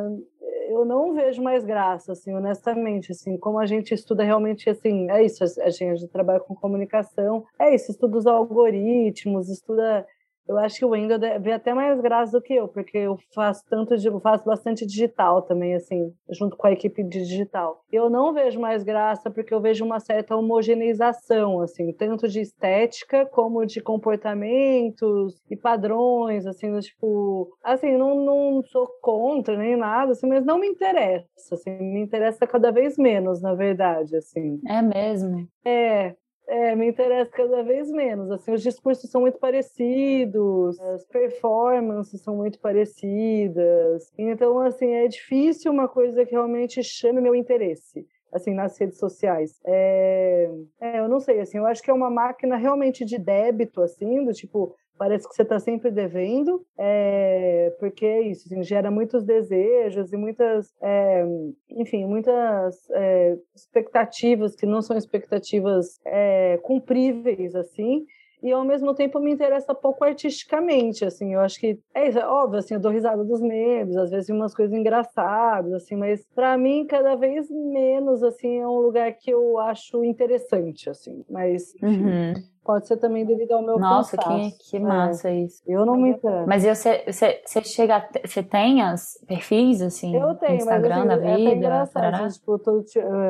eu não vejo mais graça, assim, honestamente, assim, como a gente estuda realmente, assim, é isso, a gente, a gente trabalha com comunicação, é isso, estuda os algoritmos, estuda eu acho que o Wendel vê até mais graça do que eu, porque eu faço tanto, eu faço bastante digital também, assim, junto com a equipe de digital. Eu não vejo mais graça porque eu vejo uma certa homogeneização, assim, tanto de estética como de comportamentos e padrões, assim, tipo, assim, não, não sou contra nem nada, assim, mas não me interessa, assim, me interessa cada vez menos, na verdade, assim. É mesmo? É, é, me interessa cada vez menos. Assim, os discursos são muito parecidos, as performances são muito parecidas. Então, assim, é difícil uma coisa que realmente chame meu interesse assim, nas redes sociais. É, é, eu não sei, assim, eu acho que é uma máquina realmente de débito, assim, do tipo, parece que você está sempre devendo, é, porque isso assim, gera muitos desejos e muitas, é, enfim, muitas é, expectativas que não são expectativas cumpríveis, assim, e ao mesmo tempo me interessa pouco artisticamente, assim, eu acho que é isso, é óbvio, assim, eu dou risada dos memes, às vezes umas coisas engraçadas, assim, mas para mim cada vez menos, assim, é um lugar que eu acho interessante, assim, mas Uhum. pode ser também devido ao meu Nossa, cansaço. que, que massa isso. Eu não me interesso. Mas você, você, você chega, você tem as perfis, assim, Eu tenho, Instagram mas da assim, é até vida? engraçado. tarará? assim, tipo, todo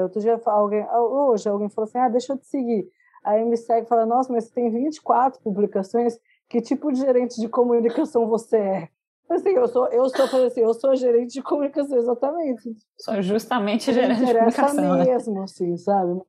outro dia alguém, hoje alguém falou assim: ah, deixa eu te seguir. Aí me segue e fala: nossa, mas você tem 24 publicações, que tipo de gerente de comunicação você é? Assim, eu sou, eu sou, assim, eu sou gerente de comunicação, exatamente. Sou justamente Me gerente de interessa comunicação. né? mesmo, assim, sabe?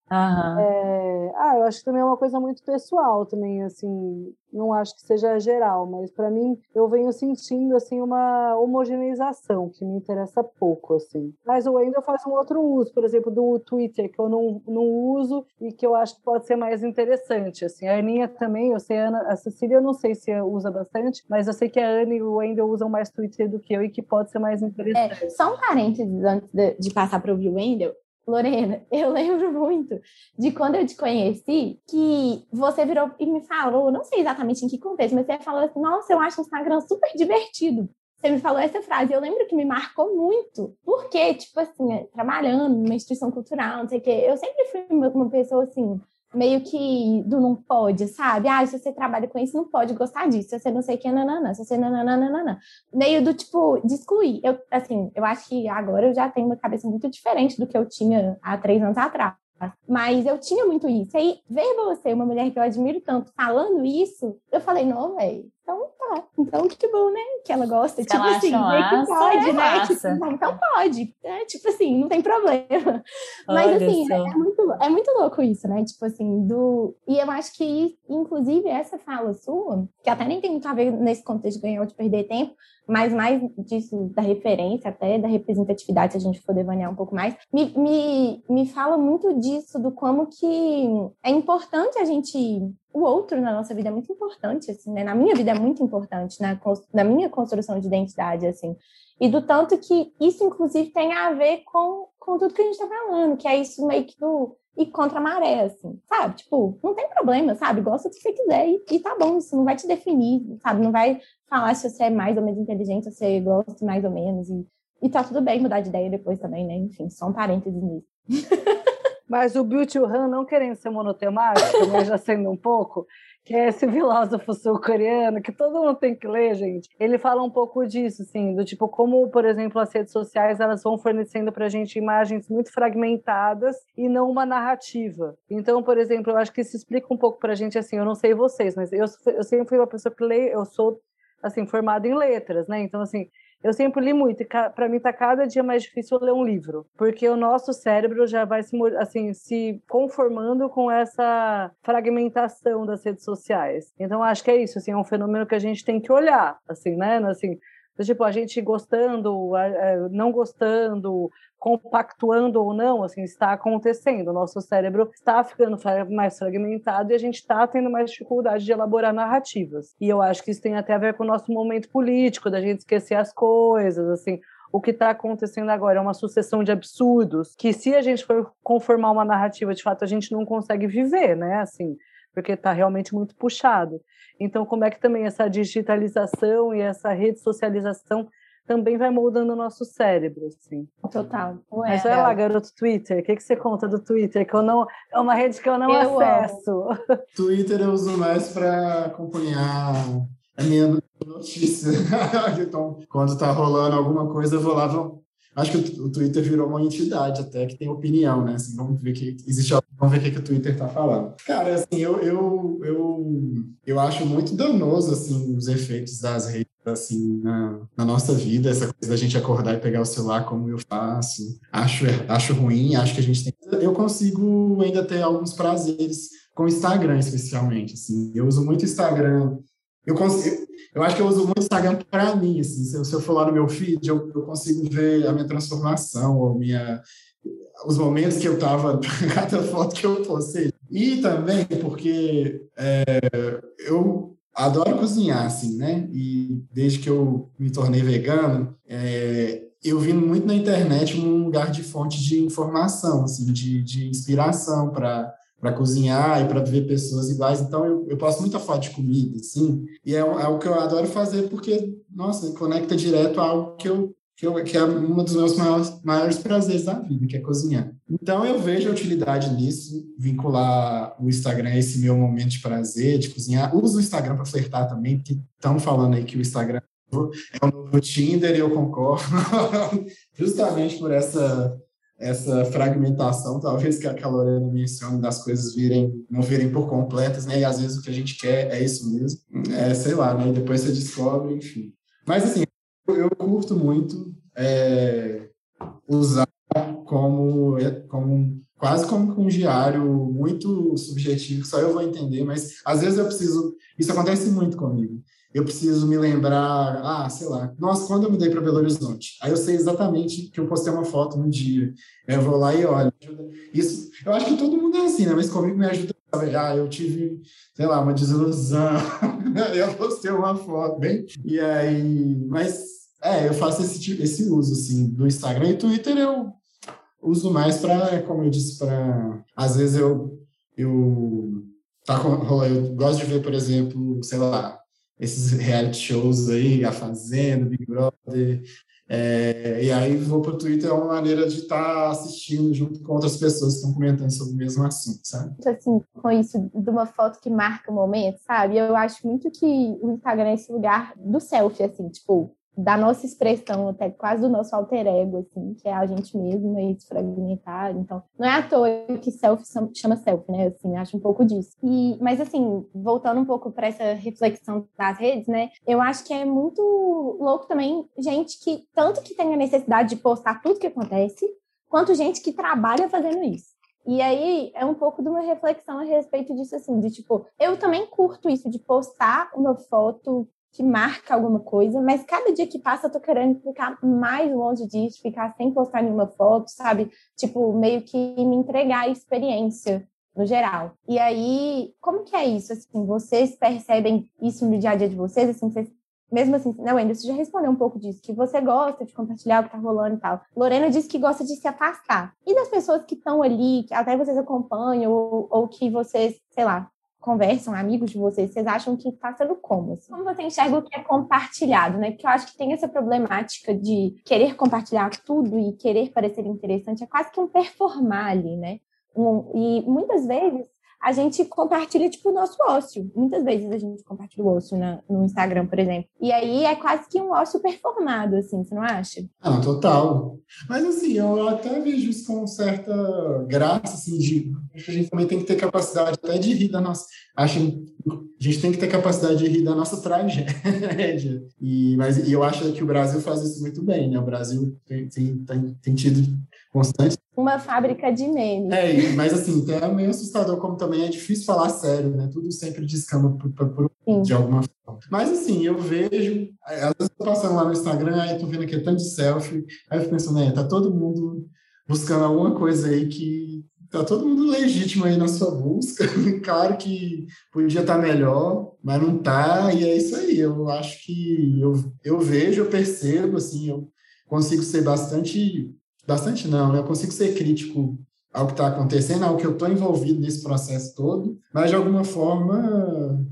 É, ah, eu acho que também é uma coisa muito pessoal também, assim, não acho que seja geral, mas para mim eu venho sentindo assim uma homogeneização que me interessa pouco, assim. Mas o Wendel faz um outro uso, por exemplo, do Twitter, que eu não, não uso e que eu acho que pode ser mais interessante, assim. A Aninha também, eu sei, a, Ana, a Cecília eu não sei se usa bastante, mas eu sei que a Ana e o Wendel usam mais Twitter do que eu e que pode ser mais interessante. É, só um parênteses antes de, de passar para o Wendel. Lorena, eu lembro muito de quando eu te conheci, que você virou e me falou, não sei exatamente em que contexto, mas você falou assim: Nossa, eu acho o Instagram super divertido. Você me falou essa frase, eu lembro que me marcou muito, porque, tipo assim, trabalhando numa instituição cultural, não sei o quê, eu sempre fui uma pessoa assim, meio que do não pode, sabe? Ah, se você trabalha com isso, não pode gostar disso. Se você não sei o que, nananã. Se você nananã. Meio do tipo, de excluir. Eu, assim, eu acho que agora eu já tenho uma cabeça muito diferente do que eu tinha há três anos atrás. Mas eu tinha muito isso. Aí, ver você, uma mulher que eu admiro tanto, falando isso, eu falei, não, velho. Então tá. Então que bom, né? Que ela gosta. Se tipo ela assim, acha que pode, é né? Tipo, não, então pode. É, tipo assim, não tem problema. Mas Olha assim, é, é muito, é muito louco isso, né? Tipo assim, do. E eu acho que, inclusive, essa fala sua, que até nem tem muito a ver nesse contexto de ganhar ou de perder tempo, mas mais disso da referência, até da representatividade, se a gente for devanear um pouco mais, me, me, me fala muito disso, do como que é importante a gente. O outro na nossa vida é muito importante, assim, né? Na minha vida é muito importante, na, na minha construção de identidade, assim. E do tanto que isso, inclusive, tem a ver com, com tudo que a gente está falando, que é isso meio que do ir contra a maré, assim, sabe? Tipo, não tem problema, sabe? Gosta do que você quiser e, e tá bom, isso não vai te definir, sabe? Não vai falar se você é mais ou menos inteligente, se você gosta mais ou menos. E, e tá tudo bem mudar de ideia depois também, né? Enfim, só um parênteses nisso. [laughs] Mas o Chul Han, não querendo ser monotemático, mas já sendo um pouco, que é esse filósofo sul-coreano que todo mundo tem que ler, gente. Ele fala um pouco disso, assim, do tipo como, por exemplo, as redes sociais elas vão fornecendo para a gente imagens muito fragmentadas e não uma narrativa. Então, por exemplo, eu acho que isso explica um pouco para a gente, assim, eu não sei vocês, mas eu, eu sempre fui uma pessoa que lê, eu sou assim formada em letras, né? Então, assim, eu sempre li muito e para mim tá cada dia mais difícil ler um livro, porque o nosso cérebro já vai se assim se conformando com essa fragmentação das redes sociais. Então acho que é isso, assim, é um fenômeno que a gente tem que olhar, assim, né? Assim, do tipo a gente gostando, não gostando, compactuando ou não, assim, está acontecendo. O nosso cérebro está ficando mais fragmentado e a gente está tendo mais dificuldade de elaborar narrativas. E eu acho que isso tem até a ver com o nosso momento político, da gente esquecer as coisas, assim. O que está acontecendo agora é uma sucessão de absurdos que, se a gente for conformar uma narrativa, de fato, a gente não consegue viver, né? Assim, porque está realmente muito puxado. Então, como é que também essa digitalização e essa rede socialização também vai moldando o nosso cérebro, assim. Total. Mas olha lá, garoto Twitter, o que, que você conta do Twitter? Que eu não, é uma rede que eu não Eu acesso. [laughs] Twitter eu uso mais para acompanhar a minha notícia. [laughs] então, quando tá rolando alguma coisa, eu vou lá. Vou... Acho que o, Twitter virou uma entidade até que tem opinião, né? Assim, vamos ver que existe. Vamos ver o que, que o Twitter tá falando. Cara, assim, eu, eu, eu, eu acho muito danoso assim os efeitos das redes assim na, na nossa vida, essa coisa da gente acordar e pegar o celular como eu faço. Acho acho ruim, acho que a gente tem eu consigo ainda ter alguns prazeres com Instagram, especialmente. Assim. Eu uso muito Instagram. Eu, consigo, eu acho que eu uso muito Instagram para mim. Assim. Se, eu, se eu for lá no meu feed, eu, eu consigo ver a minha transformação, ou minha, os momentos que eu estava, [laughs] cada foto que eu postei. E também porque é, eu adoro cozinhar, assim, né? E desde que eu me tornei vegano, é, eu vi muito na internet um lugar de fonte de informação, assim, de, de inspiração para para cozinhar e para ver pessoas iguais. Então, eu, eu posto muita foto de comida, assim, e é, é o que eu adoro fazer porque, nossa, conecta direto a algo que eu que, eu, que é um dos meus maiores, maiores prazeres da vida, que é cozinhar. Então, eu vejo a utilidade nisso, vincular o Instagram a esse meu momento de prazer, de cozinhar. Uso o Instagram para flertar também, porque estão falando aí que o Instagram é o novo Tinder e eu concordo, [laughs] justamente por essa essa fragmentação, talvez que a Lorena menciona, das coisas virem, não virem por completas, né? E às vezes o que a gente quer é isso mesmo. É, sei lá, né? Depois você descobre, enfim. Mas assim, eu curto muito é, usar como, como quase como um diário muito subjetivo, só eu vou entender, mas às vezes eu preciso. Isso acontece muito comigo. Eu preciso me lembrar, ah, sei lá, nossa, quando eu mudei para Belo Horizonte? Aí eu sei exatamente que eu postei uma foto um dia. Eu vou lá e olho. Isso, eu acho que todo mundo é assim, né? Mas comigo me ajuda? Ah, eu tive, sei lá, uma desilusão. [laughs] eu postei uma foto, bem. E aí, mas é, eu faço esse, esse uso, assim, do Instagram e Twitter eu uso mais para, como eu disse, para... Às vezes eu, eu, tá, eu gosto de ver, por exemplo, sei lá, esses reality shows aí, A Fazenda, Big Brother, é, e aí vou para o Twitter, é uma maneira de estar tá assistindo junto com outras pessoas que estão comentando sobre o mesmo assunto, sabe? Assim, com isso de uma foto que marca o momento, sabe? Eu acho muito que o Instagram é esse lugar do selfie, assim, tipo, da nossa expressão, até quase do nosso alter ego, assim, que é a gente mesmo e desfragmentar. Então, não é à toa que selfie chama selfie, né? Assim, acho um pouco disso. E, mas, assim, voltando um pouco para essa reflexão das redes, né? Eu acho que é muito louco também gente que, tanto que tem a necessidade de postar tudo que acontece, quanto gente que trabalha fazendo isso. E aí é um pouco de uma reflexão a respeito disso, assim, de tipo, eu também curto isso de postar uma foto que marca alguma coisa, mas cada dia que passa eu tô querendo ficar mais longe disso, ficar sem postar nenhuma foto, sabe? Tipo, meio que me entregar a experiência no geral. E aí, como que é isso? Assim, vocês percebem isso no dia a dia de vocês? Assim, vocês, mesmo assim, não, ainda você já respondeu um pouco disso, que você gosta de compartilhar o que tá rolando e tal. Lorena disse que gosta de se afastar. E das pessoas que estão ali, que até vocês acompanham, ou, ou que vocês, sei lá, conversam, amigos de vocês, vocês acham que está sendo como? Assim? Como você enxerga o que é compartilhado, né? Porque eu acho que tem essa problemática de querer compartilhar tudo e querer parecer interessante, é quase que um performar ali, né? Um, e muitas vezes a gente compartilha, tipo, o nosso ócio. Muitas vezes a gente compartilha o ócio na, no Instagram, por exemplo. E aí é quase que um ócio performado, assim, você não acha? Ah, total. Mas, assim, eu até vejo isso com certa graça, assim, de... A gente também tem que ter capacidade até de rir da nossa... Acho a gente tem que ter capacidade de rir da nossa tragédia. E, mas e eu acho que o Brasil faz isso muito bem, né? O Brasil tem, tem, tem, tem tido constante uma fábrica de memes. É, mas assim, é meio assustador como também é difícil falar sério, né? Tudo sempre descamba por, por, de alguma forma. Mas assim, eu vejo, às vezes tô passando lá no Instagram, aí tô vendo aqui tanto de selfie, aí eu fico pensando, é, tá todo mundo buscando alguma coisa aí que tá todo mundo legítimo aí na sua busca. [laughs] claro que podia estar tá melhor, mas não tá, e é isso aí. Eu acho que eu, eu vejo, eu percebo, assim, eu consigo ser bastante Bastante não, né? Eu consigo ser crítico ao que está acontecendo, ao que eu estou envolvido nesse processo todo, mas de alguma forma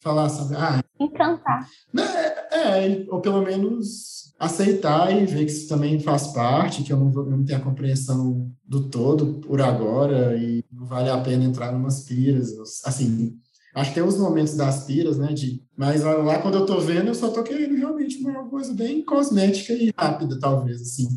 falar, sabe, ah, encantar. Né, é, é, ou pelo menos aceitar e ver que isso também faz parte, que eu não, eu não tenho a compreensão do todo por agora e não vale a pena entrar numas piras, assim, acho que tem os momentos das piras, né, de, mas lá quando eu tô vendo, eu só tô querendo realmente uma coisa bem cosmética e rápida, talvez, assim,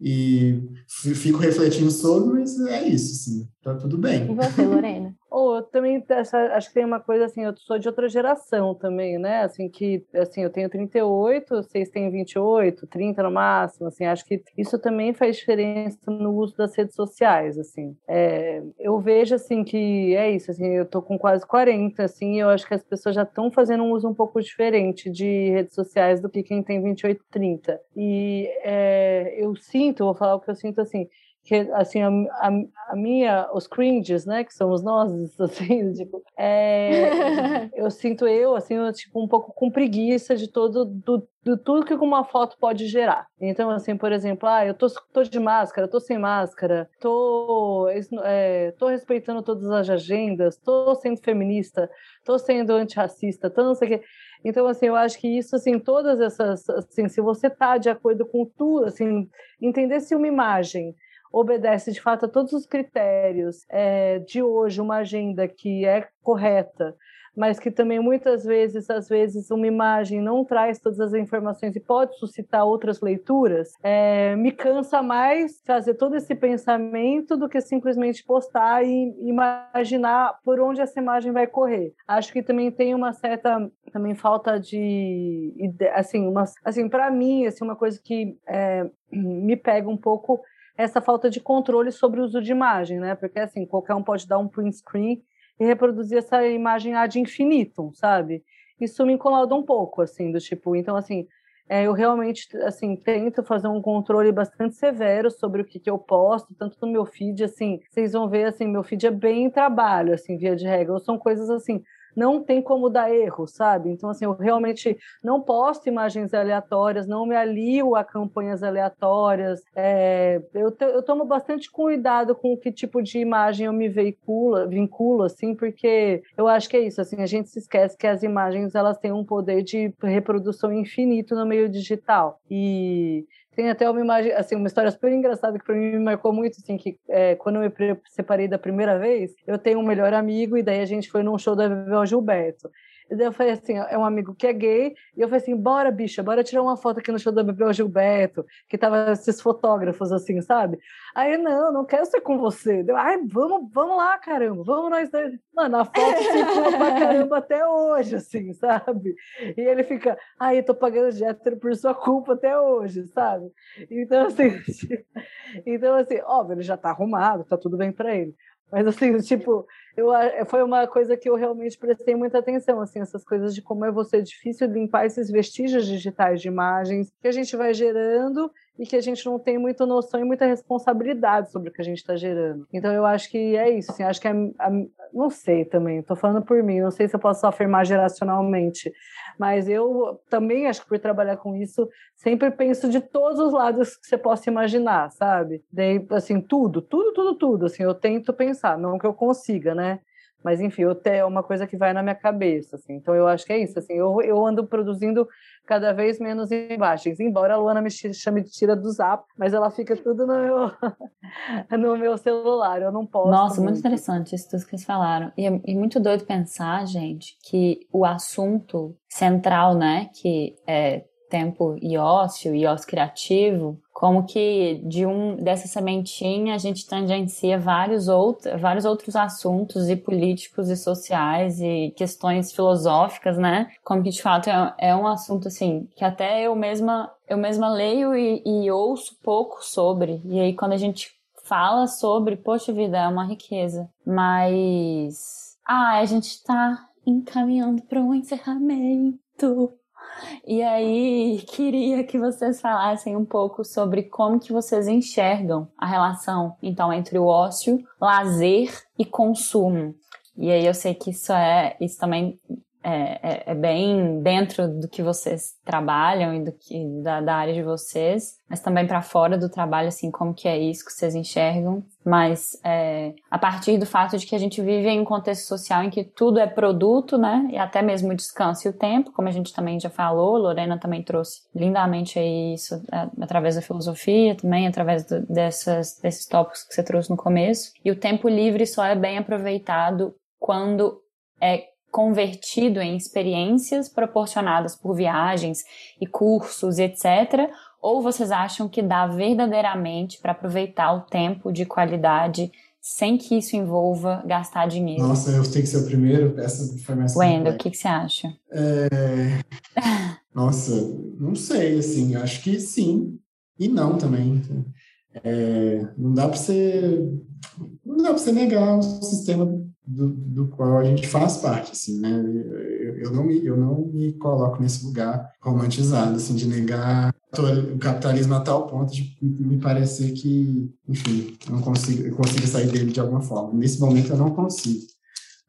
e fico refletindo sobre, mas é isso, assim, tá tudo bem. E você, Lorena? [laughs] Ou oh, também essa, acho que tem uma coisa assim, eu sou de outra geração também, né? Assim que assim, eu tenho 38, vocês têm 28, 30 no máximo, assim, acho que isso também faz diferença no uso das redes sociais, assim. É, eu vejo assim que é isso, assim, eu tô com quase 40, assim, e eu acho que as pessoas já estão fazendo um uso um pouco diferente de redes sociais do que quem tem 28, 30. E é, eu sinto, vou falar o que eu sinto assim, que assim a, a, a, minha os cringes né que somos nós [laughs] assim tipo é, [laughs] eu sinto eu assim eu, tipo um pouco com preguiça de todo do, do tudo que uma foto pode gerar. Então assim por exemplo ah eu tô, tô de máscara tô sem máscara tô é, tô respeitando todas as agendas tô sendo feminista tô sendo antirracista tô não sei o que então, assim, eu acho que isso, assim, todas essas, assim, se você está de acordo com tudo, assim, entender se uma imagem obedece de fato a todos os critérios é, de hoje, uma agenda que é correta, mas que também muitas vezes, às vezes, uma imagem não traz todas as informações e pode suscitar outras leituras, é, me cansa mais fazer todo esse pensamento do que simplesmente postar e imaginar por onde essa imagem vai correr. Acho que também tem uma certa também falta de assim uma assim para mim assim uma coisa que é, [clears throat] me pega um pouco essa falta de controle sobre o uso de imagem, né? Porque assim, qualquer um pode dar um print screen e reproduzir essa imagem ad infinitum, sabe? Isso me incomoda um pouco, assim, do tipo, então assim, é, eu realmente assim tento fazer um controle bastante severo sobre o que, que eu posto, tanto no meu feed, assim, vocês vão ver assim, meu feed é bem trabalho, assim, via de regra, são coisas assim não tem como dar erro, sabe? Então, assim, eu realmente não posto imagens aleatórias, não me alio a campanhas aleatórias. É, eu, te, eu tomo bastante cuidado com que tipo de imagem eu me veicula, vinculo, assim, porque eu acho que é isso, assim, a gente se esquece que as imagens, elas têm um poder de reprodução infinito no meio digital. E tem até uma imagem, assim, uma história super engraçada que para mim me marcou muito, assim, que é, quando eu me separei da primeira vez, eu tenho um melhor amigo e daí a gente foi num show da Bebel Gilberto. E daí eu falei assim, é um amigo que é gay, e eu falei assim, bora, bicha, bora tirar uma foto aqui no show da Bebel Gilberto, que tava esses fotógrafos, assim, sabe? Aí, não, não quero ser com você. Deu, ai, vamos, vamos lá, caramba, vamos nós dois. Mano, a foto ficou [laughs] pra caramba até hoje, assim, sabe? E ele fica, ai, eu tô pagando de hétero por sua culpa até hoje, sabe? Então, assim, [laughs] então, assim, óbvio, ele já tá arrumado, tá tudo bem pra ele. Mas assim, tipo, eu, foi uma coisa que eu realmente prestei muita atenção, assim, essas coisas de como é você difícil limpar esses vestígios digitais de imagens que a gente vai gerando e que a gente não tem muita noção e muita responsabilidade sobre o que a gente está gerando. Então eu acho que é isso, assim, acho que é, não sei também, estou falando por mim, não sei se eu posso afirmar geracionalmente, mas eu também acho que por trabalhar com isso, sempre penso de todos os lados que você possa imaginar, sabe? Daí, assim, tudo, tudo, tudo, tudo, assim, eu tento pensar, não que eu consiga, né? Mas, enfim, eu é uma coisa que vai na minha cabeça, assim. Então, eu acho que é isso, assim. Eu, eu ando produzindo cada vez menos imagens. Embora a Luana me chame de tira do zap, mas ela fica tudo no meu, [laughs] no meu celular. Eu não posso. Nossa, muito, muito interessante isso tudo que vocês falaram. E é, e muito doido pensar, gente, que o assunto central, né, que é tempo e ócio e ócio criativo, como que de um dessa sementinha a gente tangencia vários outros, vários outros assuntos e políticos e sociais e questões filosóficas, né? Como que de fato é, é um assunto assim que até eu mesma eu mesma leio e, e ouço pouco sobre. E aí quando a gente fala sobre, poxa vida, é uma riqueza. Mas ah, a gente está encaminhando para um encerramento. E aí, queria que vocês falassem um pouco sobre como que vocês enxergam a relação, então, entre o ócio, lazer e consumo. E aí eu sei que isso é, isso também é, é, é, bem dentro do que vocês trabalham e do que da, da área de vocês, mas também para fora do trabalho, assim, como que é isso que vocês enxergam. Mas é, a partir do fato de que a gente vive em um contexto social em que tudo é produto, né? E até mesmo o descanso e o tempo, como a gente também já falou, Lorena também trouxe lindamente aí isso é, através da filosofia, também através do, dessas, desses tópicos que você trouxe no começo. E o tempo livre só é bem aproveitado quando é convertido em experiências proporcionadas por viagens e cursos, etc. Ou vocês acham que dá verdadeiramente para aproveitar o tempo de qualidade sem que isso envolva gastar dinheiro? Nossa, eu tenho que ser o primeiro. Essa foi mais. Wendel, o que, que você acha? É... Nossa, não sei, assim, acho que sim e não também. É... Não dá para você, não dá para você negar o sistema do, do qual a gente faz parte, assim, né? Eu, eu não me, eu não me coloco nesse lugar romantizado, assim, de negar o capitalismo a tal ponto de me parecer que, enfim, não consigo, eu consigo sair dele de alguma forma. Nesse momento eu não consigo.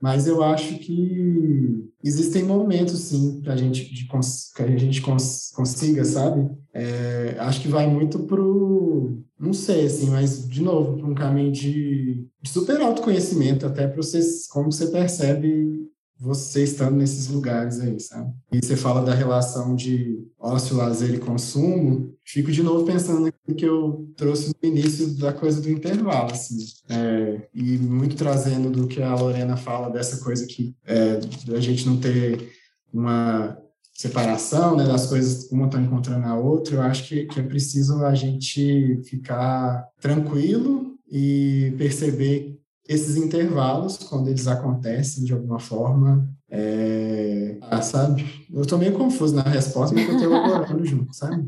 Mas eu acho que existem momentos, sim, que a gente, que a gente cons, consiga, sabe? É, acho que vai muito pro, não sei, assim, mas, de novo, para um caminho de, de super autoconhecimento, até para você, como você percebe você estando nesses lugares aí, sabe? E você fala da relação de ócio, lazer e consumo, fico de novo pensando no que eu trouxe no início da coisa do intervalo, assim, é, e muito trazendo do que a Lorena fala dessa coisa que é, a gente não ter uma separação, né, das coisas uma está encontrando a outra, eu acho que, que é preciso a gente ficar tranquilo e perceber esses intervalos, quando eles acontecem de alguma forma, é... ah, sabe? Eu estou meio confuso na resposta, mas eu estou elaborando [laughs] junto, sabe?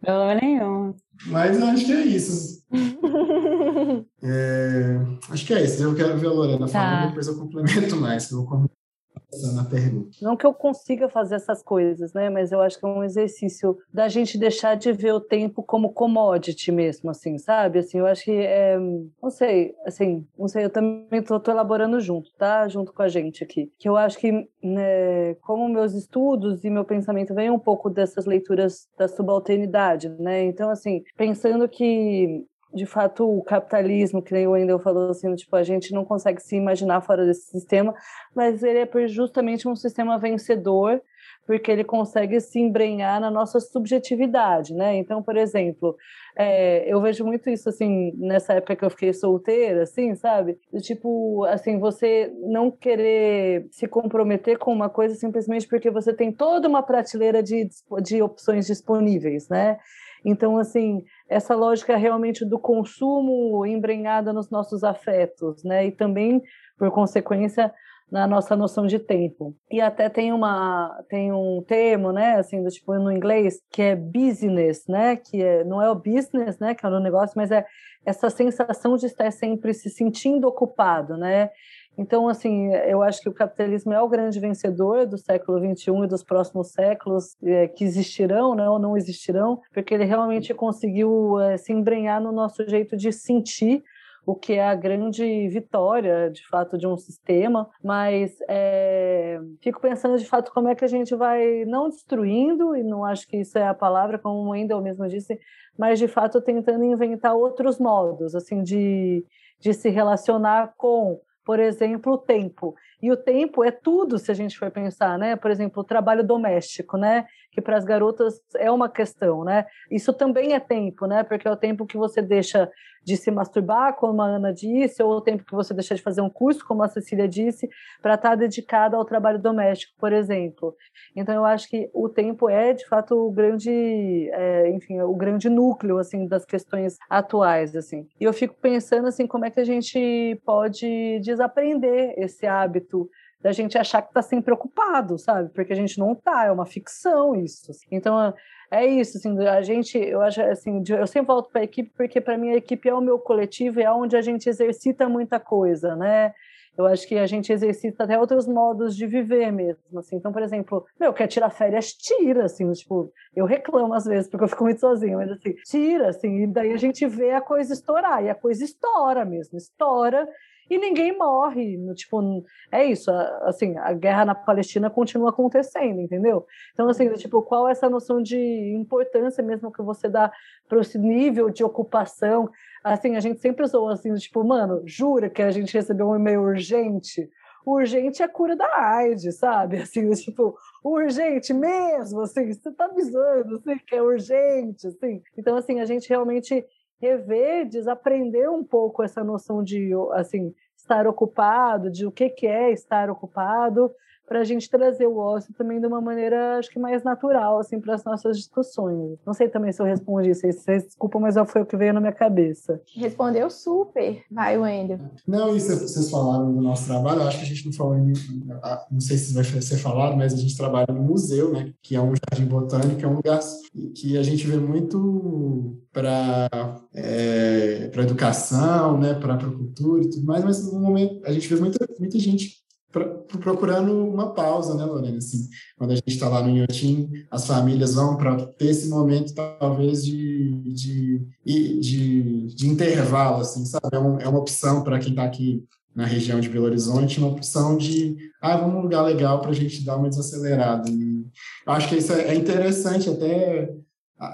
Problema nenhum. Mas eu acho que é isso. É... Acho que é isso. Eu quero ver a Lorena falando, tá. depois eu complemento mais. Eu vou na pergunta. Não que eu consiga fazer essas coisas, né? Mas eu acho que é um exercício da gente deixar de ver o tempo como commodity mesmo, assim, sabe? Assim, eu acho que é, não sei, assim, não sei, eu também tô, tô, elaborando junto, tá? Junto com a gente aqui. Que eu acho que, né, como meus estudos e meu pensamento vem um pouco dessas leituras da subalternidade, né? Então, assim, pensando que de fato, o capitalismo, que nem o Wendel falou, assim, tipo, a gente não consegue se imaginar fora desse sistema, mas ele é justamente um sistema vencedor, porque ele consegue se embrenhar na nossa subjetividade, né? Então, por exemplo, é, eu vejo muito isso, assim, nessa época que eu fiquei solteira, assim, sabe? Tipo, assim, você não querer se comprometer com uma coisa simplesmente porque você tem toda uma prateleira de, de opções disponíveis, né? Então, assim, essa lógica realmente do consumo embrenhada nos nossos afetos, né? E também, por consequência, na nossa noção de tempo. E até tem uma tem um termo, né, assim, do tipo no inglês, que é business, né, que é, não é o business, né, que é o negócio, mas é essa sensação de estar sempre se sentindo ocupado, né? Então, assim, eu acho que o capitalismo é o grande vencedor do século XXI e dos próximos séculos é, que existirão, né, ou não existirão, porque ele realmente conseguiu é, se embrenhar no nosso jeito de sentir o que é a grande vitória, de fato, de um sistema, mas é, fico pensando, de fato, como é que a gente vai, não destruindo, e não acho que isso é a palavra, como o Wendel mesmo disse, mas, de fato, tentando inventar outros modos, assim, de, de se relacionar com por exemplo, o tempo. E o tempo é tudo, se a gente for pensar, né? Por exemplo, o trabalho doméstico, né? Que para as garotas é uma questão, né? Isso também é tempo, né? Porque é o tempo que você deixa de se masturbar, como a Ana disse, ou o tempo que você deixa de fazer um curso, como a Cecília disse, para estar tá dedicada ao trabalho doméstico, por exemplo. Então, eu acho que o tempo é, de fato, o grande, é, enfim, o grande núcleo, assim, das questões atuais, assim. E eu fico pensando, assim, como é que a gente pode desaprender esse hábito da gente achar que está sempre ocupado, sabe? Porque a gente não está, é uma ficção isso. Então, é isso, assim, a gente, eu acho, assim, eu sempre volto para a equipe porque para mim a equipe é o meu coletivo e é onde a gente exercita muita coisa, né? Eu acho que a gente exercita até outros modos de viver mesmo, assim. Então, por exemplo, meu, quer tirar férias, tira, assim, tipo, eu reclamo às vezes porque eu fico muito sozinha, mas assim, tira, assim, e daí a gente vê a coisa estourar, e a coisa estoura mesmo, estoura, e ninguém morre. No, tipo, é isso, assim, a guerra na Palestina continua acontecendo, entendeu? Então, assim, uhum. tipo, qual é essa noção de importância mesmo que você dá para esse nível de ocupação? Assim, a gente sempre usou assim, tipo, mano, jura que a gente recebeu um e-mail urgente? urgente é a cura da AIDS, sabe? [laughs] Assim, tipo, urgente mesmo, assim, você tá avisando, assim, que é urgente, assim. Então, assim, a gente realmente rever, desaprender um pouco essa noção de assim estar ocupado, de o que, que é estar ocupado, para a gente trazer o ócio também de uma maneira, acho que mais natural, assim, para as nossas discussões. Não sei também se eu respondi, vocês, vocês desculpa, mas foi o que veio na minha cabeça. Respondeu super. Vai, Wendel. Não, isso vocês falaram do nosso trabalho, acho que a gente não falou, não sei se vai ser falado, mas a gente trabalha no museu, né, que é um jardim botânico, é um lugar que a gente vê muito para é, para educação, né, para a cultura e tudo mais, mas no momento a gente vê muita, muita gente procurando uma pausa, né, Lorena? Assim, quando a gente está lá no Inhotim, as famílias vão para ter esse momento, talvez, de, de, de, de intervalo, assim, sabe? É, um, é uma opção para quem está aqui na região de Belo Horizonte, uma opção de, ah, vamos num lugar legal para a gente dar uma desacelerada. E eu acho que isso é, é interessante, até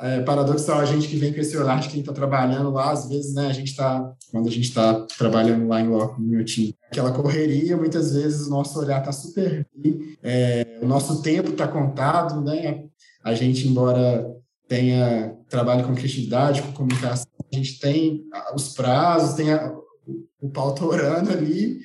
é paradoxal a gente que vem com esse olhar de quem está trabalhando lá, às vezes, né, a gente está, quando a gente está trabalhando lá em loco, no time, aquela correria, muitas vezes o nosso olhar está super, é, o nosso tempo está contado, né, a gente, embora tenha trabalho com criatividade, com comunicação, a gente tem os prazos, tem a, o pau torando ali,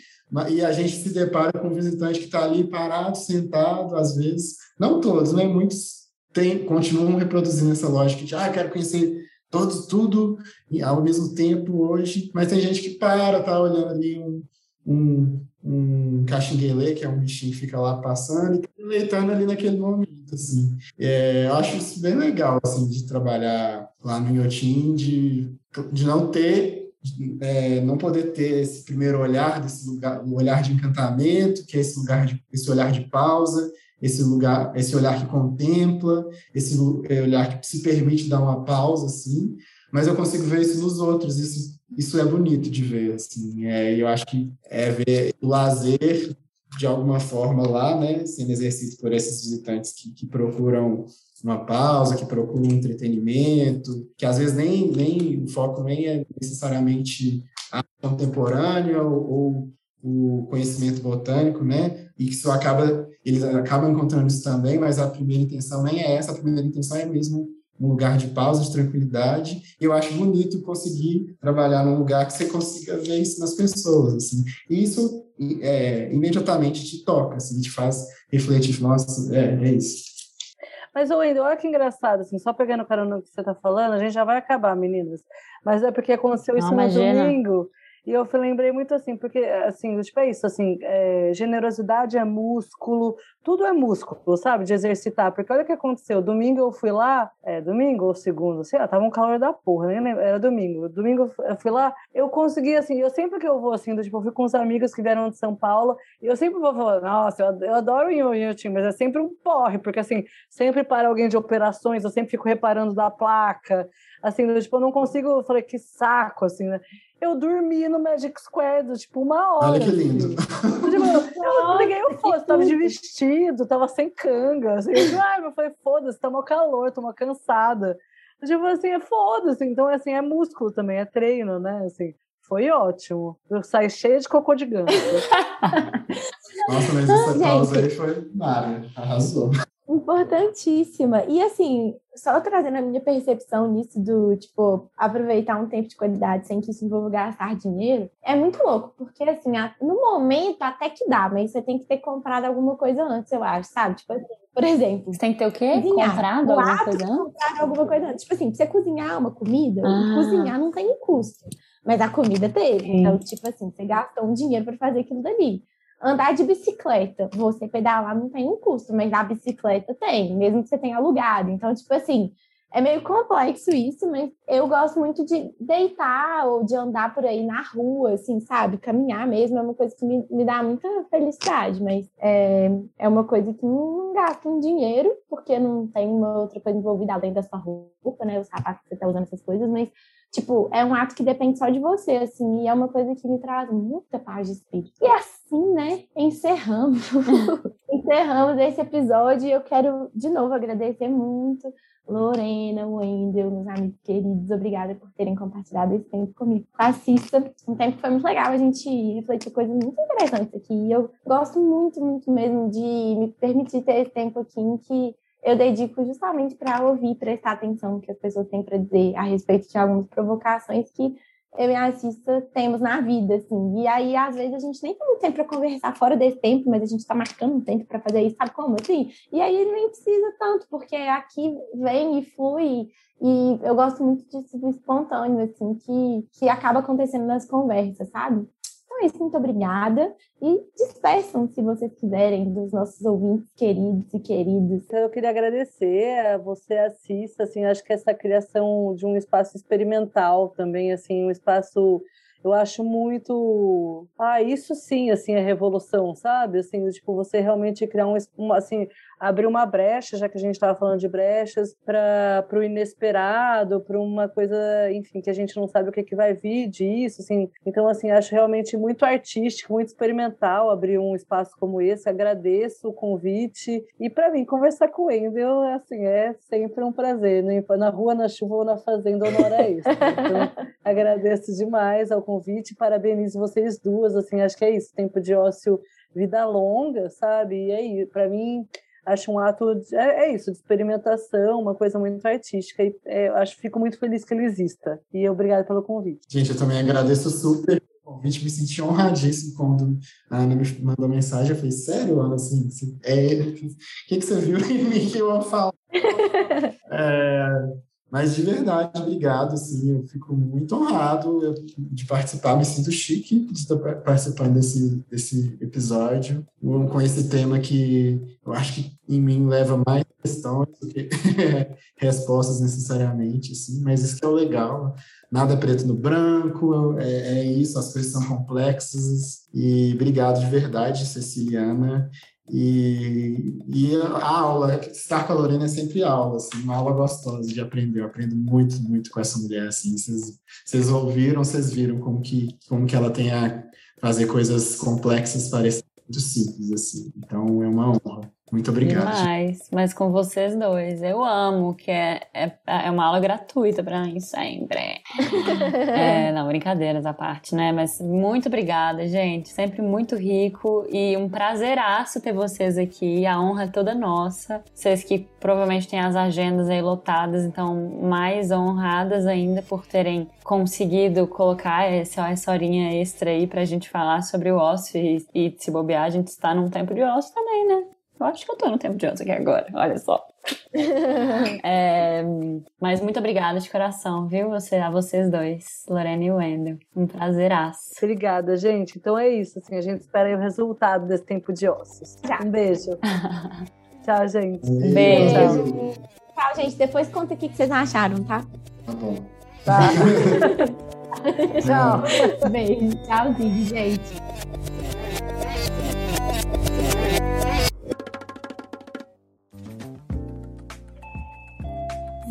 e a gente se depara com um visitante que está ali parado, sentado, às vezes, não todos, né, muitos tem, continuam reproduzindo essa lógica de, ah, quero conhecer todos, tudo ao mesmo tempo hoje, mas tem gente que para, tá olhando ali um, um, um caxinguelê, que é um bichinho que fica lá passando, e deleitando ali naquele momento, assim. É, eu acho isso bem legal, assim, de trabalhar lá no Inhotim, de, de não ter é, não poder ter esse primeiro olhar, desse lugar, o olhar de encantamento, que é esse lugar de, esse olhar de pausa, esse lugar, esse olhar que contempla, esse é, olhar que se permite dar uma pausa, assim, mas eu consigo ver isso nos outros, isso, isso é bonito de ver, assim, é, eu acho que é ver o lazer de alguma forma lá, né, sendo exercido por esses visitantes que, que procuram uma pausa, que procuram entretenimento, que às vezes nem, nem o foco nem é necessariamente a contemporânea ou, ou o conhecimento botânico, né? E que isso acaba, eles acabam encontrando isso também, mas a primeira intenção nem é essa, a primeira intenção é mesmo um lugar de pausa, de tranquilidade. E eu acho bonito conseguir trabalhar num lugar que você consiga ver isso nas pessoas, assim. E isso é, imediatamente te toca, assim, te faz refletir, nossa, é, é isso. Mas, Wendel, olha que engraçado, assim, só pegando o no que você está falando, a gente já vai acabar, meninas. Mas é porque aconteceu isso Não, no domingo. E eu lembrei muito assim, porque assim, tipo, é isso, assim, é, generosidade é músculo, tudo é músculo, sabe? De exercitar. Porque olha o que aconteceu. Domingo eu fui lá, é, domingo ou segundo, sei lá, tava um calor da porra, nem lembro, era domingo. Domingo eu fui lá, eu consegui, assim, eu sempre que eu vou, assim, do, tipo, eu fui com uns amigos que vieram de São Paulo, e eu sempre vou falar, nossa, eu, eu adoro o Inhotim, mas é sempre um porre, porque assim, sempre para alguém de operações, eu sempre fico reparando da placa, assim, tipo, eu não consigo, eu falei, que saco, assim, né? Eu dormi no Magic Square, tipo, uma hora. Olha que lindo. Assim. Tipo, eu [laughs] liguei o foda, tava de vestido, tava sem canga. Assim, eu, ah, eu falei, foda-se, tá mal calor, tô mal cansada. Tipo assim, é foda-se. Então, assim, é músculo também, é treino, né? Assim, foi ótimo. Eu saí cheia de cocô de ganso. [laughs] Nossa, mas essa pausa aí foi Mara, arrasou. Importantíssima. E assim, só trazendo a minha percepção nisso do, tipo, aproveitar um tempo de qualidade sem que isso envolva gastar dinheiro, é muito louco, porque assim, no momento até que dá, mas você tem que ter comprado alguma coisa antes, eu acho, sabe? Tipo assim, por exemplo. Você tem que ter o quê? Cozinhar. Comprado alguma coisa antes? Comprado alguma coisa antes. Tipo assim, pra você cozinhar uma comida, ah. cozinhar não tem custo. Mas a comida teve. Sim. Então, tipo assim, você gastou um dinheiro para fazer aquilo dali. Andar de bicicleta, você pedalar não tem um custo, mas a bicicleta tem, mesmo que você tenha alugado. Então, tipo assim, é meio complexo isso, mas eu gosto muito de deitar ou de andar por aí na rua, assim, sabe? Caminhar mesmo é uma coisa que me, me dá muita felicidade, mas é, é uma coisa que não gasta um dinheiro, porque não tem uma outra coisa envolvida além da sua roupa, né? Os sapatos que você tá usando essas coisas, mas Tipo, é um ato que depende só de você, assim, e é uma coisa que me traz muita paz de espírito. E assim, né, encerramos. [laughs] encerramos esse episódio eu quero, de novo, agradecer muito Lorena, Wendel, meus amigos queridos, obrigada por terem compartilhado esse tempo comigo. Assista, um tempo que foi muito legal a gente refletir coisas muito interessantes aqui. Eu gosto muito, muito mesmo de me permitir ter esse tempo aqui em que eu dedico justamente para ouvir, prestar atenção no que as pessoas têm para dizer a respeito de algumas provocações que eu e a Cissa temos na vida, assim. E aí, às vezes, a gente nem tem muito tempo para conversar fora desse tempo, mas a gente está marcando um tempo para fazer isso, sabe como? Assim? E aí nem precisa tanto, porque aqui vem e flui. E eu gosto muito disso do espontâneo, assim, que, que acaba acontecendo nas conversas, sabe? Então é isso, muito obrigada. E despeçam, se vocês quiserem, dos nossos ouvintes queridos e queridos. Então, eu queria agradecer a você, assista, assim, acho que essa criação de um espaço experimental também, assim, um espaço eu acho muito. Ah, isso sim, assim, é revolução, sabe? Assim, tipo, você realmente criar um. Assim, abrir uma brecha, já que a gente estava falando de brechas, para o inesperado, para uma coisa, enfim, que a gente não sabe o que, que vai vir disso, assim. Então, assim, acho realmente muito artístico, muito experimental abrir um espaço como esse. Agradeço o convite. E para mim, conversar com o Wendel, assim, é sempre um prazer, né? na rua, na chuva ou na fazenda ou na hora extra. Então, [laughs] agradeço demais ao convite, parabenizo vocês duas, assim, acho que é isso, tempo de ócio vida longa, sabe? E aí, para mim, acho um ato, de, é, é, isso, de experimentação, uma coisa muito artística, e é, acho fico muito feliz que ele exista. E obrigado pelo convite. Gente, eu também agradeço super o convite, me senti honradíssimo quando a Ana me mandou mensagem, eu falei, sério, Ana, assim, é, o que, que você viu em mim que eu ia falar? [laughs] é, mas de verdade, obrigado, assim, eu fico muito honrado de participar, me sinto chique de estar participando desse, desse episódio, com esse tema que eu acho que em mim leva mais questões do que [laughs] respostas necessariamente, assim, mas isso que é o legal, nada preto no branco, é, é isso, as coisas são complexas, e obrigado de verdade, Ceciliana, e, e a aula, estar com a Lorena é sempre aula, assim, uma aula gostosa de aprender. Eu aprendo muito, muito com essa mulher, assim. Vocês, vocês ouviram, vocês viram como que, como que ela tem a fazer coisas complexas parecerem muito simples, assim. Então, é uma honra. Muito obrigado. Demais, mas com vocês dois. Eu amo, que é, é, é uma aula gratuita para mim sempre. [laughs] é, não, brincadeiras à parte, né? Mas muito obrigada, gente. Sempre muito rico e um prazeraço ter vocês aqui. A honra é toda nossa. Vocês que provavelmente têm as agendas aí lotadas, então mais honradas ainda por terem conseguido colocar essa, essa horinha extra aí pra gente falar sobre o ócio e, e se bobear, a gente está num tempo de ócio também, né? Eu acho que eu tô no tempo de ontem aqui agora, olha só. [laughs] é, mas muito obrigada de coração, viu? Você, a vocês dois, Lorena e Wendel. Um prazeraço. Obrigada, gente. Então é isso, assim, a gente espera o resultado desse tempo de ossos. Um beijo. [laughs] Tchau, gente. Um beijo. beijo. Tchau, gente. Depois conta o que vocês acharam, tá? Tá bom. [laughs] Tá. Tchau. Beijo. Tchauzinho, gente.